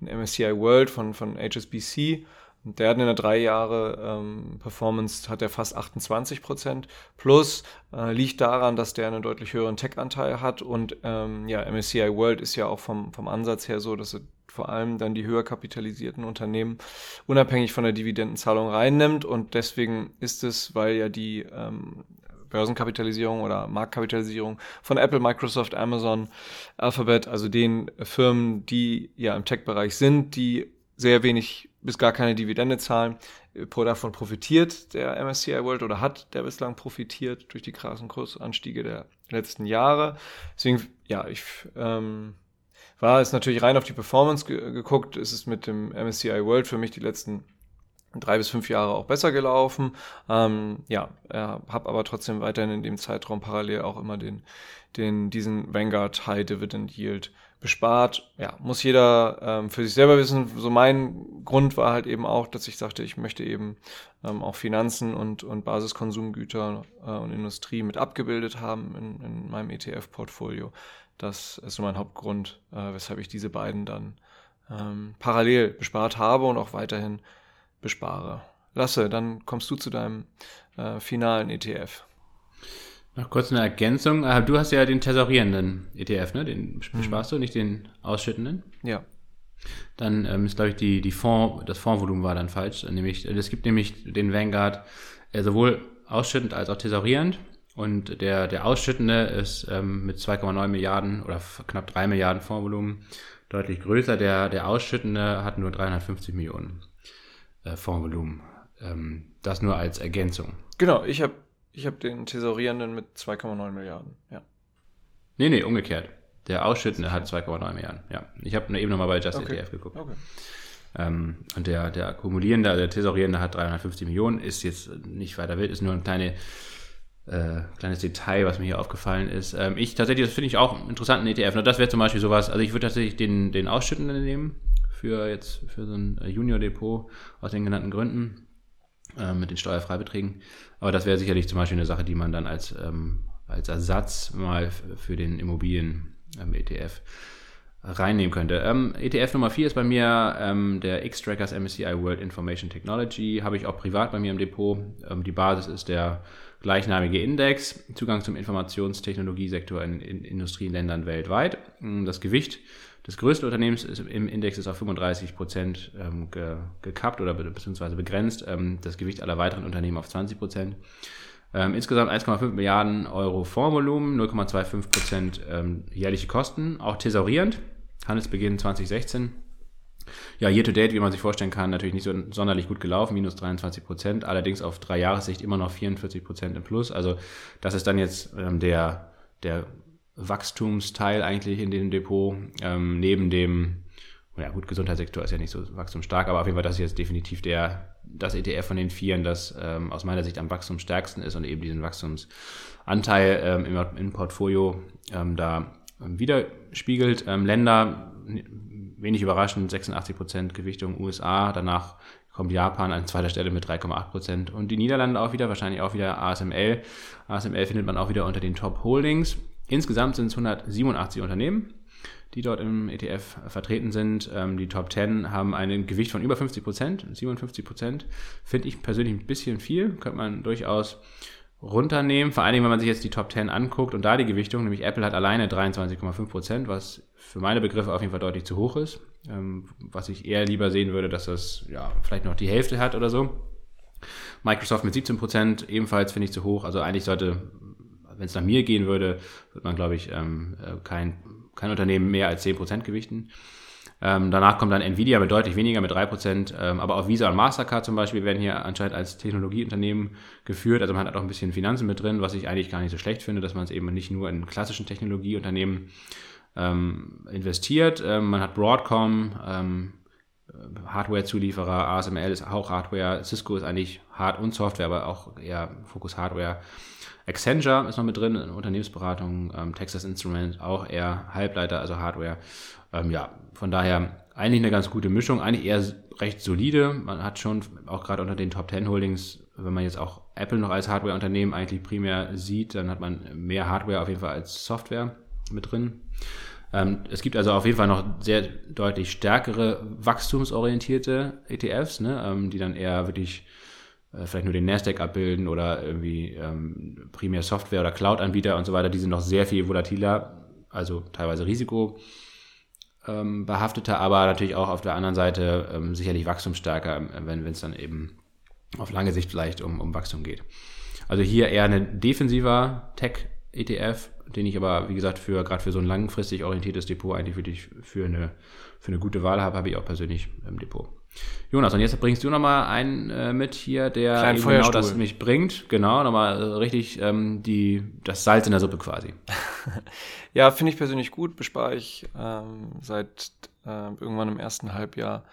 den MSCI World von, von HSBC, und der hat in der drei Jahre ähm, Performance, hat er fast 28 Prozent. Plus äh, liegt daran, dass der einen deutlich höheren Tech-Anteil hat. Und ähm, ja, MSCI World ist ja auch vom, vom Ansatz her so, dass er vor allem dann die höher kapitalisierten Unternehmen unabhängig von der Dividendenzahlung reinnimmt. Und deswegen ist es, weil ja die ähm, Börsenkapitalisierung oder Marktkapitalisierung von Apple, Microsoft, Amazon, Alphabet, also den Firmen, die ja im Tech-Bereich sind, die sehr wenig bis gar keine Dividende zahlen. Davon profitiert der MSCI World oder hat der bislang profitiert durch die krassen Kursanstiege der letzten Jahre. Deswegen, ja, ich ähm, war es natürlich rein auf die Performance ge geguckt. Ist es mit dem MSCI World für mich die letzten drei bis fünf Jahre auch besser gelaufen. Ähm, ja, äh, habe aber trotzdem weiterhin in dem Zeitraum parallel auch immer den, den diesen Vanguard High Dividend Yield bespart. Ja, muss jeder ähm, für sich selber wissen. So mein Grund war halt eben auch, dass ich sagte, ich möchte eben ähm, auch Finanzen und, und Basiskonsumgüter äh, und Industrie mit abgebildet haben in, in meinem ETF-Portfolio. Das ist so mein Hauptgrund, äh, weshalb ich diese beiden dann ähm, parallel bespart habe und auch weiterhin bespare. Lasse, dann kommst du zu deinem äh, finalen ETF. Noch kurz eine Ergänzung. Ah, du hast ja den tesorierenden ETF, ne? Den besparst mhm. du, nicht den ausschüttenden? Ja. Dann ähm, ist, glaube ich, die, die Fonds, das Fondsvolumen war dann falsch. Nämlich, es gibt nämlich den Vanguard äh, sowohl ausschüttend als auch tesorierend. Und der, der ausschüttende ist ähm, mit 2,9 Milliarden oder knapp 3 Milliarden Fondsvolumen deutlich größer. Der, der ausschüttende hat nur 350 Millionen äh, Fondsvolumen. Ähm, das nur als Ergänzung. Genau, ich habe ich habe den Tesorierenden mit 2,9 Milliarden, ja. Nee, nee, umgekehrt. Der Ausschüttende hat 2,9 Milliarden, ja. Ich habe eben nochmal bei Just okay. ETF geguckt. Okay. Ähm, und der, der Akkumulierende, also der Tesorierende hat 350 Millionen, ist jetzt nicht weiter wild, ist nur ein kleine, äh, kleines Detail, was mir hier aufgefallen ist. Ähm, ich tatsächlich, das finde ich auch einen interessanten ETF. Das wäre zum Beispiel sowas, also ich würde tatsächlich den, den Ausschüttenden nehmen für jetzt für so ein Junior-Depot aus den genannten Gründen äh, mit den Steuerfreibeträgen. Aber das wäre sicherlich zum Beispiel eine Sache, die man dann als, ähm, als Ersatz mal für den Immobilien-ETF ähm, reinnehmen könnte. Ähm, ETF Nummer 4 ist bei mir ähm, der X-Trackers MSCI World Information Technology. Habe ich auch privat bei mir im Depot. Ähm, die Basis ist der gleichnamige Index. Zugang zum Informationstechnologiesektor in, in Industrieländern weltweit. Das Gewicht des größten Unternehmens ist, im Index ist auf 35 Prozent ähm, ge, gekappt oder be, beziehungsweise begrenzt. Ähm, das Gewicht aller weiteren Unternehmen auf 20 Prozent. Ähm, insgesamt 1,5 Milliarden Euro Fondsvolumen, 0,25 Prozent ähm, jährliche Kosten, auch thesaurierend. Handelsbeginn 2016. Ja, year to date, wie man sich vorstellen kann, natürlich nicht so sonderlich gut gelaufen, minus 23 Prozent, allerdings auf drei Jahressicht immer noch 44 Prozent im Plus. Also das ist dann jetzt ähm, der, der Wachstumsteil eigentlich in dem Depot, ähm, neben dem, ja gut, Gesundheitssektor ist ja nicht so wachstumsstark, aber auf jeden Fall das ist jetzt definitiv der, das ETF von den Vieren, das ähm, aus meiner Sicht am wachstumsstärksten ist und eben diesen Wachstumsanteil ähm, im, im, Portfolio ähm, da widerspiegelt. Ähm, Länder, wenig überraschend, 86 Prozent Gewichtung USA, danach kommt Japan an zweiter Stelle mit 3,8 Prozent und die Niederlande auch wieder, wahrscheinlich auch wieder ASML. ASML findet man auch wieder unter den Top Holdings. Insgesamt sind es 187 Unternehmen, die dort im ETF vertreten sind. Ähm, die Top 10 haben ein Gewicht von über 50 Prozent, 57 Prozent. Finde ich persönlich ein bisschen viel, könnte man durchaus runternehmen. Vor allen Dingen, wenn man sich jetzt die Top 10 anguckt und da die Gewichtung, nämlich Apple hat alleine 23,5 Prozent, was für meine Begriffe auf jeden Fall deutlich zu hoch ist. Ähm, was ich eher lieber sehen würde, dass das ja, vielleicht noch die Hälfte hat oder so. Microsoft mit 17 Prozent ebenfalls finde ich zu hoch. Also eigentlich sollte wenn es nach mir gehen würde, würde man, glaube ich, ähm, äh, kein, kein Unternehmen mehr als 10% gewichten. Ähm, danach kommt dann Nvidia mit deutlich weniger, mit 3%. Ähm, aber auch Visa und Mastercard zum Beispiel werden hier anscheinend als Technologieunternehmen geführt. Also man hat auch ein bisschen Finanzen mit drin, was ich eigentlich gar nicht so schlecht finde, dass man es eben nicht nur in klassischen Technologieunternehmen ähm, investiert. Ähm, man hat Broadcom, ähm, Hardware-Zulieferer, ASML ist auch Hardware, Cisco ist eigentlich Hard- und Software, aber auch eher Fokus Hardware. Accenture ist noch mit drin, Unternehmensberatung, ähm, Texas Instrument auch eher Halbleiter, also Hardware. Ähm, ja, von daher eigentlich eine ganz gute Mischung, eigentlich eher recht solide. Man hat schon auch gerade unter den Top 10 Holdings, wenn man jetzt auch Apple noch als Hardware-Unternehmen eigentlich primär sieht, dann hat man mehr Hardware auf jeden Fall als Software mit drin. Ähm, es gibt also auf jeden Fall noch sehr deutlich stärkere wachstumsorientierte ETFs, ne, ähm, die dann eher wirklich vielleicht nur den Nasdaq abbilden oder irgendwie ähm, primär Software oder Cloud-Anbieter und so weiter. Die sind noch sehr viel volatiler, also teilweise Risiko ähm, aber natürlich auch auf der anderen Seite ähm, sicherlich wachstumsstärker, ähm, wenn es dann eben auf lange Sicht vielleicht um, um Wachstum geht. Also hier eher ein defensiver Tech-ETF, den ich aber, wie gesagt, für gerade für so ein langfristig orientiertes Depot eigentlich wirklich für eine, für eine gute Wahl habe, habe ich auch persönlich im Depot. Jonas, und jetzt bringst du nochmal einen äh, mit hier, der genau das mich bringt. Genau, nochmal äh, richtig ähm, die, das Salz in der Suppe quasi. ja, finde ich persönlich gut. Bespare ich ähm, seit äh, irgendwann im ersten Halbjahr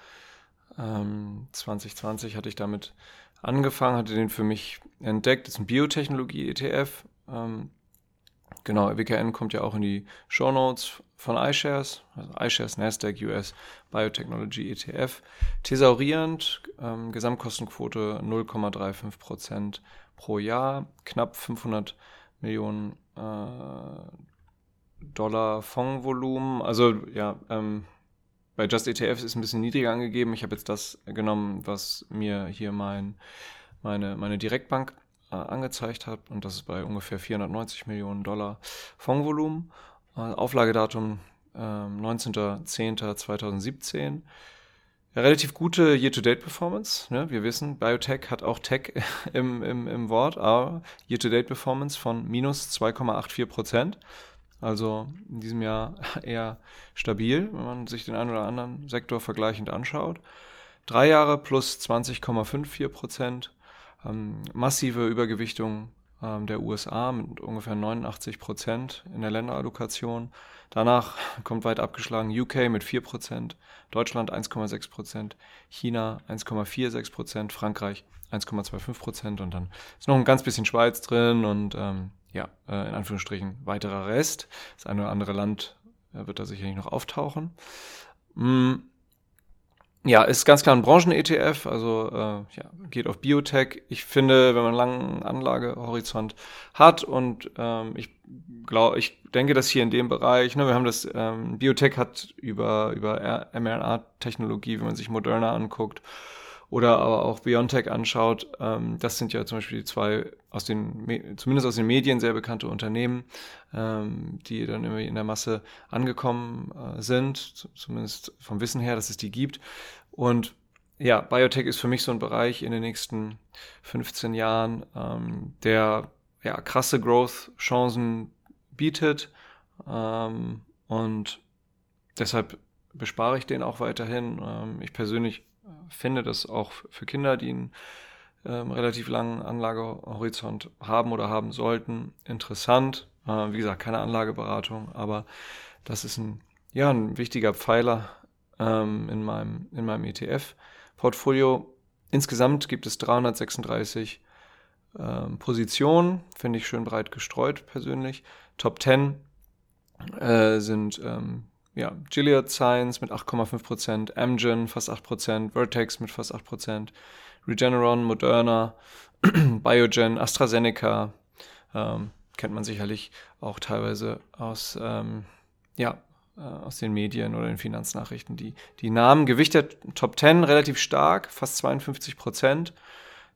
ähm, 2020 hatte ich damit angefangen, hatte den für mich entdeckt. Das ist ein Biotechnologie-ETF. Ähm, genau, WKN kommt ja auch in die Show Notes von iShares, also iShares Nasdaq US Biotechnology ETF, thesaurierend, ähm, Gesamtkostenquote 0,35 Prozent pro Jahr, knapp 500 Millionen äh, Dollar Fondsvolumen. Also ja, ähm, bei Just ETFs ist ein bisschen niedriger angegeben. Ich habe jetzt das genommen, was mir hier mein, meine, meine Direktbank äh, angezeigt hat und das ist bei ungefähr 490 Millionen Dollar Fondsvolumen. Auflagedatum äh, 19.10.2017. Ja, relativ gute Year-to-Date-Performance. Ne? Wir wissen, Biotech hat auch Tech im, im, im Wort, aber Year-to-Date-Performance von minus 2,84 Prozent. Also in diesem Jahr eher stabil, wenn man sich den einen oder anderen Sektor vergleichend anschaut. Drei Jahre plus 20,54 Prozent. Ähm, massive Übergewichtung ähm, der USA mit ungefähr 89 Prozent in der Länderallokation. Danach kommt weit abgeschlagen UK mit 4 Prozent, Deutschland 1,6 Prozent, China 1,46 Prozent, Frankreich 1,25 Prozent und dann ist noch ein ganz bisschen Schweiz drin und ähm, ja, äh, in Anführungsstrichen weiterer Rest. Das eine oder andere Land äh, wird da sicherlich noch auftauchen. Mm, ja, ist ganz klar ein Branchen-ETF, also äh, ja, geht auf Biotech. Ich finde, wenn man einen langen Anlagehorizont hat und ähm, ich glaube, ich denke, dass hier in dem Bereich, ne, wir haben das, ähm, Biotech hat über, über mRNA-Technologie, wenn man sich Moderna anguckt, oder aber auch Biontech anschaut, ähm, das sind ja zum Beispiel die zwei aus den, zumindest aus den Medien sehr bekannte Unternehmen, ähm, die dann immer in der Masse angekommen äh, sind, zumindest vom Wissen her, dass es die gibt. Und ja, Biotech ist für mich so ein Bereich in den nächsten 15 Jahren, ähm, der ja krasse Growth-Chancen bietet. Ähm, und deshalb bespare ich den auch weiterhin. Ähm, ich persönlich finde, dass auch für Kinder, die einen ähm, relativ langen Anlagehorizont haben oder haben sollten, interessant. Äh, wie gesagt, keine Anlageberatung, aber das ist ein, ja, ein wichtiger Pfeiler ähm, in meinem, in meinem ETF-Portfolio. Insgesamt gibt es 336 ähm, Positionen, finde ich schön breit gestreut persönlich. Top 10 äh, sind ähm, ja, Gilead Science mit 8,5%, Amgen fast 8%, Vertex mit fast 8%, Regeneron, Moderna, Biogen, AstraZeneca, ähm, kennt man sicherlich auch teilweise aus, ähm, ja, äh, aus den Medien oder den Finanznachrichten. Die, die Namen, Gewicht der Top 10 relativ stark, fast 52%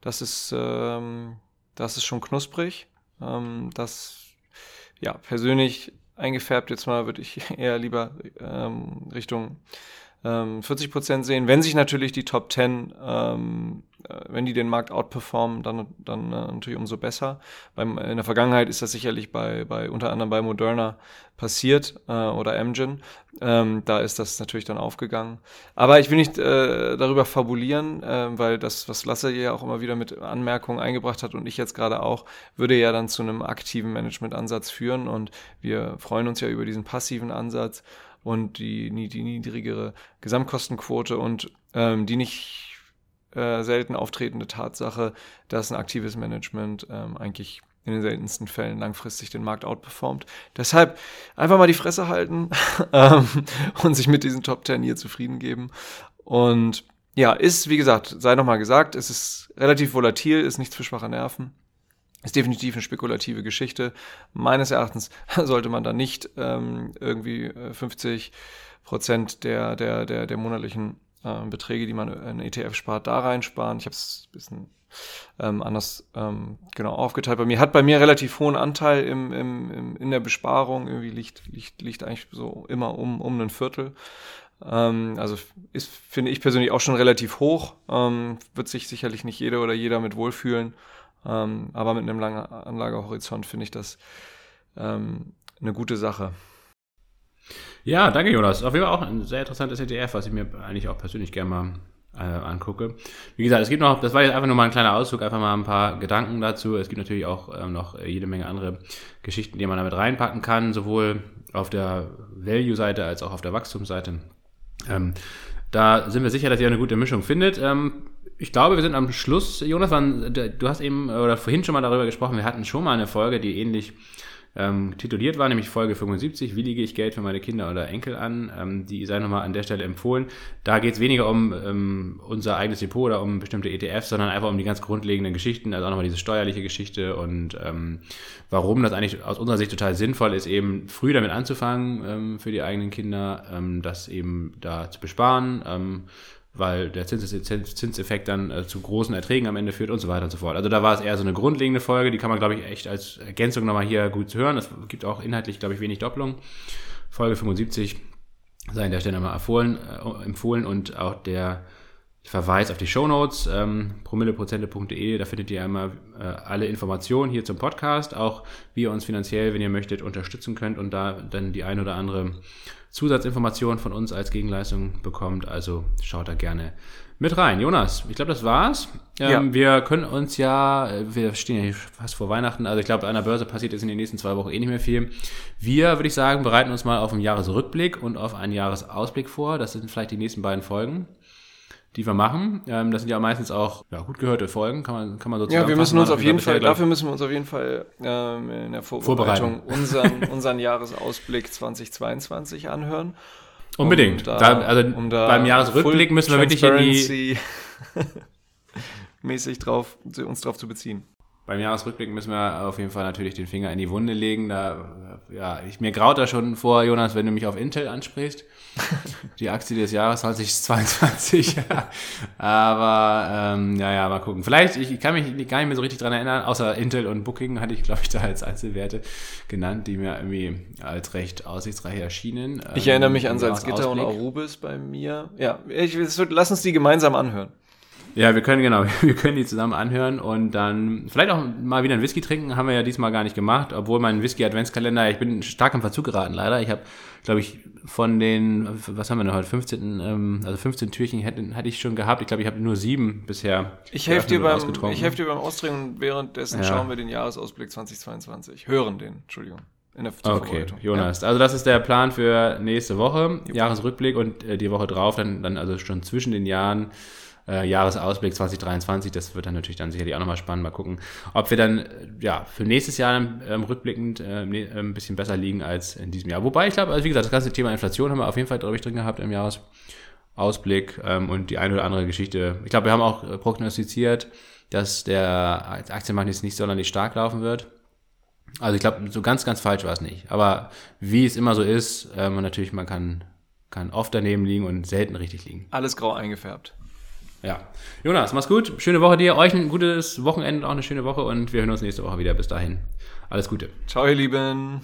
Das ist, ähm, das ist schon knusprig. Ähm, das, ja, persönlich eingefärbt. Jetzt mal würde ich eher lieber ähm, Richtung ähm, 40 Prozent sehen. Wenn sich natürlich die Top 10, ähm, äh, wenn die den Markt outperformen, dann, dann äh, natürlich umso besser. Beim, in der Vergangenheit ist das sicherlich bei, bei unter anderem bei Moderna passiert äh, oder Amgen. Ähm, da ist das natürlich dann aufgegangen. Aber ich will nicht äh, darüber fabulieren, äh, weil das, was Lasse ja auch immer wieder mit Anmerkungen eingebracht hat und ich jetzt gerade auch, würde ja dann zu einem aktiven Managementansatz führen. Und wir freuen uns ja über diesen passiven Ansatz und die, die niedrigere Gesamtkostenquote und ähm, die nicht äh, selten auftretende Tatsache, dass ein aktives Management ähm, eigentlich in den seltensten Fällen langfristig den Markt outperformt. Deshalb einfach mal die Fresse halten ähm, und sich mit diesen Top 10 hier zufrieden geben. Und ja, ist, wie gesagt, sei nochmal gesagt, es ist relativ volatil, ist nichts für schwache Nerven. Ist definitiv eine spekulative Geschichte. Meines Erachtens sollte man da nicht ähm, irgendwie 50 äh, Prozent der, der, der, der monatlichen äh, Beträge, die man in ETF spart, da reinsparen. Ich habe es ein bisschen ähm, anders ähm, genau aufgeteilt. Bei mir hat bei mir relativ hohen Anteil im, im, im, in der Besparung. Irgendwie liegt, liegt, liegt eigentlich so immer um, um ein Viertel. Ähm, also ist, finde ich persönlich auch schon relativ hoch. Ähm, wird sich sicherlich nicht jeder oder jeder mit wohlfühlen. Ähm, aber mit einem langen Anlagehorizont finde ich das ähm, eine gute Sache. Ja, danke Jonas. Auf jeden Fall auch ein sehr interessantes ETF, was ich mir eigentlich auch persönlich gerne mal äh, angucke. Wie gesagt, es gibt noch, das war jetzt einfach nur mal ein kleiner Ausflug, einfach mal ein paar Gedanken dazu. Es gibt natürlich auch ähm, noch jede Menge andere Geschichten, die man damit reinpacken kann, sowohl auf der Value-Seite als auch auf der Wachstumsseite. Ähm, da sind wir sicher, dass ihr eine gute Mischung findet. Ähm, ich glaube, wir sind am Schluss. Jonas, du hast eben oder vorhin schon mal darüber gesprochen, wir hatten schon mal eine Folge, die ähnlich ähm, tituliert war, nämlich Folge 75, wie liege ich Geld für meine Kinder oder Enkel an? Ähm, die sei nochmal an der Stelle empfohlen. Da geht es weniger um ähm, unser eigenes Depot oder um bestimmte ETFs, sondern einfach um die ganz grundlegenden Geschichten, also auch nochmal diese steuerliche Geschichte und ähm, warum das eigentlich aus unserer Sicht total sinnvoll ist, eben früh damit anzufangen ähm, für die eigenen Kinder, ähm, das eben da zu besparen. Weil der Zinseffekt dann äh, zu großen Erträgen am Ende führt und so weiter und so fort. Also da war es eher so eine grundlegende Folge, die kann man, glaube ich, echt als Ergänzung nochmal hier gut hören. Es gibt auch inhaltlich, glaube ich, wenig Doppelung. Folge 75 sei an der Stelle nochmal empfohlen, äh, empfohlen und auch der Verweis auf die Shownotes, ähm, promilleprozente.de, da findet ihr einmal äh, alle Informationen hier zum Podcast, auch wie ihr uns finanziell, wenn ihr möchtet, unterstützen könnt und da dann die ein oder andere Zusatzinformation von uns als Gegenleistung bekommt. Also schaut da gerne mit rein. Jonas, ich glaube, das war's. Ähm, ja. Wir können uns ja, wir stehen ja hier fast vor Weihnachten, also ich glaube, an der Börse passiert jetzt in den nächsten zwei Wochen eh nicht mehr viel. Wir, würde ich sagen, bereiten uns mal auf einen Jahresrückblick und auf einen Jahresausblick vor. Das sind vielleicht die nächsten beiden Folgen die wir machen. Ähm, das sind ja meistens auch ja, gut gehörte Folgen, kann man, kann man sozusagen. Ja, wir müssen uns auf jeden Fall, dafür müssen wir uns auf jeden Fall ähm, in der Vorbereitung unseren, unseren Jahresausblick 2022 anhören. Unbedingt. Um da, da, also um da beim Jahresrückblick müssen wir wirklich in die mäßig drauf, uns drauf zu beziehen. Beim Jahresrückblick müssen wir auf jeden Fall natürlich den Finger in die Wunde legen. Da, ja, ich, mir graut da schon vor, Jonas, wenn du mich auf Intel ansprichst. die Aktie des Jahres 2022. Aber ähm, ja, ja, mal gucken. Vielleicht, ich kann mich gar nicht mehr so richtig dran erinnern, außer Intel und Booking hatte ich, glaube ich, da als Einzelwerte genannt, die mir irgendwie als recht aussichtsreich erschienen. Ich erinnere mich ähm, an Salzgitter und Arubis bei mir. Ja, ich, lass uns die gemeinsam anhören. Ja, wir können, genau, wir können die zusammen anhören und dann vielleicht auch mal wieder einen Whisky trinken, haben wir ja diesmal gar nicht gemacht, obwohl mein Whisky-Adventskalender, ich bin stark im Verzug geraten, leider. Ich habe, glaube ich, von den, was haben wir denn heute, 15, ähm, also 15 Türchen hätte, hätte ich schon gehabt. Ich glaube, ich habe nur sieben bisher. Ich helfe dir, beim, ich helf dir beim Austrinken und währenddessen ja. schauen wir den Jahresausblick 2022. Hören den, Entschuldigung. In der okay, Jonas. Ja. Also das ist der Plan für nächste Woche, Jahresrückblick und äh, die Woche drauf, dann, dann also schon zwischen den Jahren äh, Jahresausblick 2023. Das wird dann natürlich dann sicherlich auch nochmal spannend. Mal gucken, ob wir dann ja für nächstes Jahr ähm, rückblickend äh, ein bisschen besser liegen als in diesem Jahr. Wobei ich glaube, also wie gesagt, das ganze Thema Inflation haben wir auf jeden Fall, glaube ich, drin gehabt im Jahresausblick ähm, und die eine oder andere Geschichte. Ich glaube, wir haben auch äh, prognostiziert, dass der Aktienmarkt jetzt nicht sonderlich stark laufen wird. Also ich glaube, so ganz, ganz falsch war es nicht. Aber wie es immer so ist, ähm, natürlich, man kann, kann oft daneben liegen und selten richtig liegen. Alles grau eingefärbt. Ja. Jonas, mach's gut. Schöne Woche dir. Euch ein gutes Wochenende, auch eine schöne Woche und wir hören uns nächste Woche wieder. Bis dahin. Alles Gute. Ciao, ihr Lieben.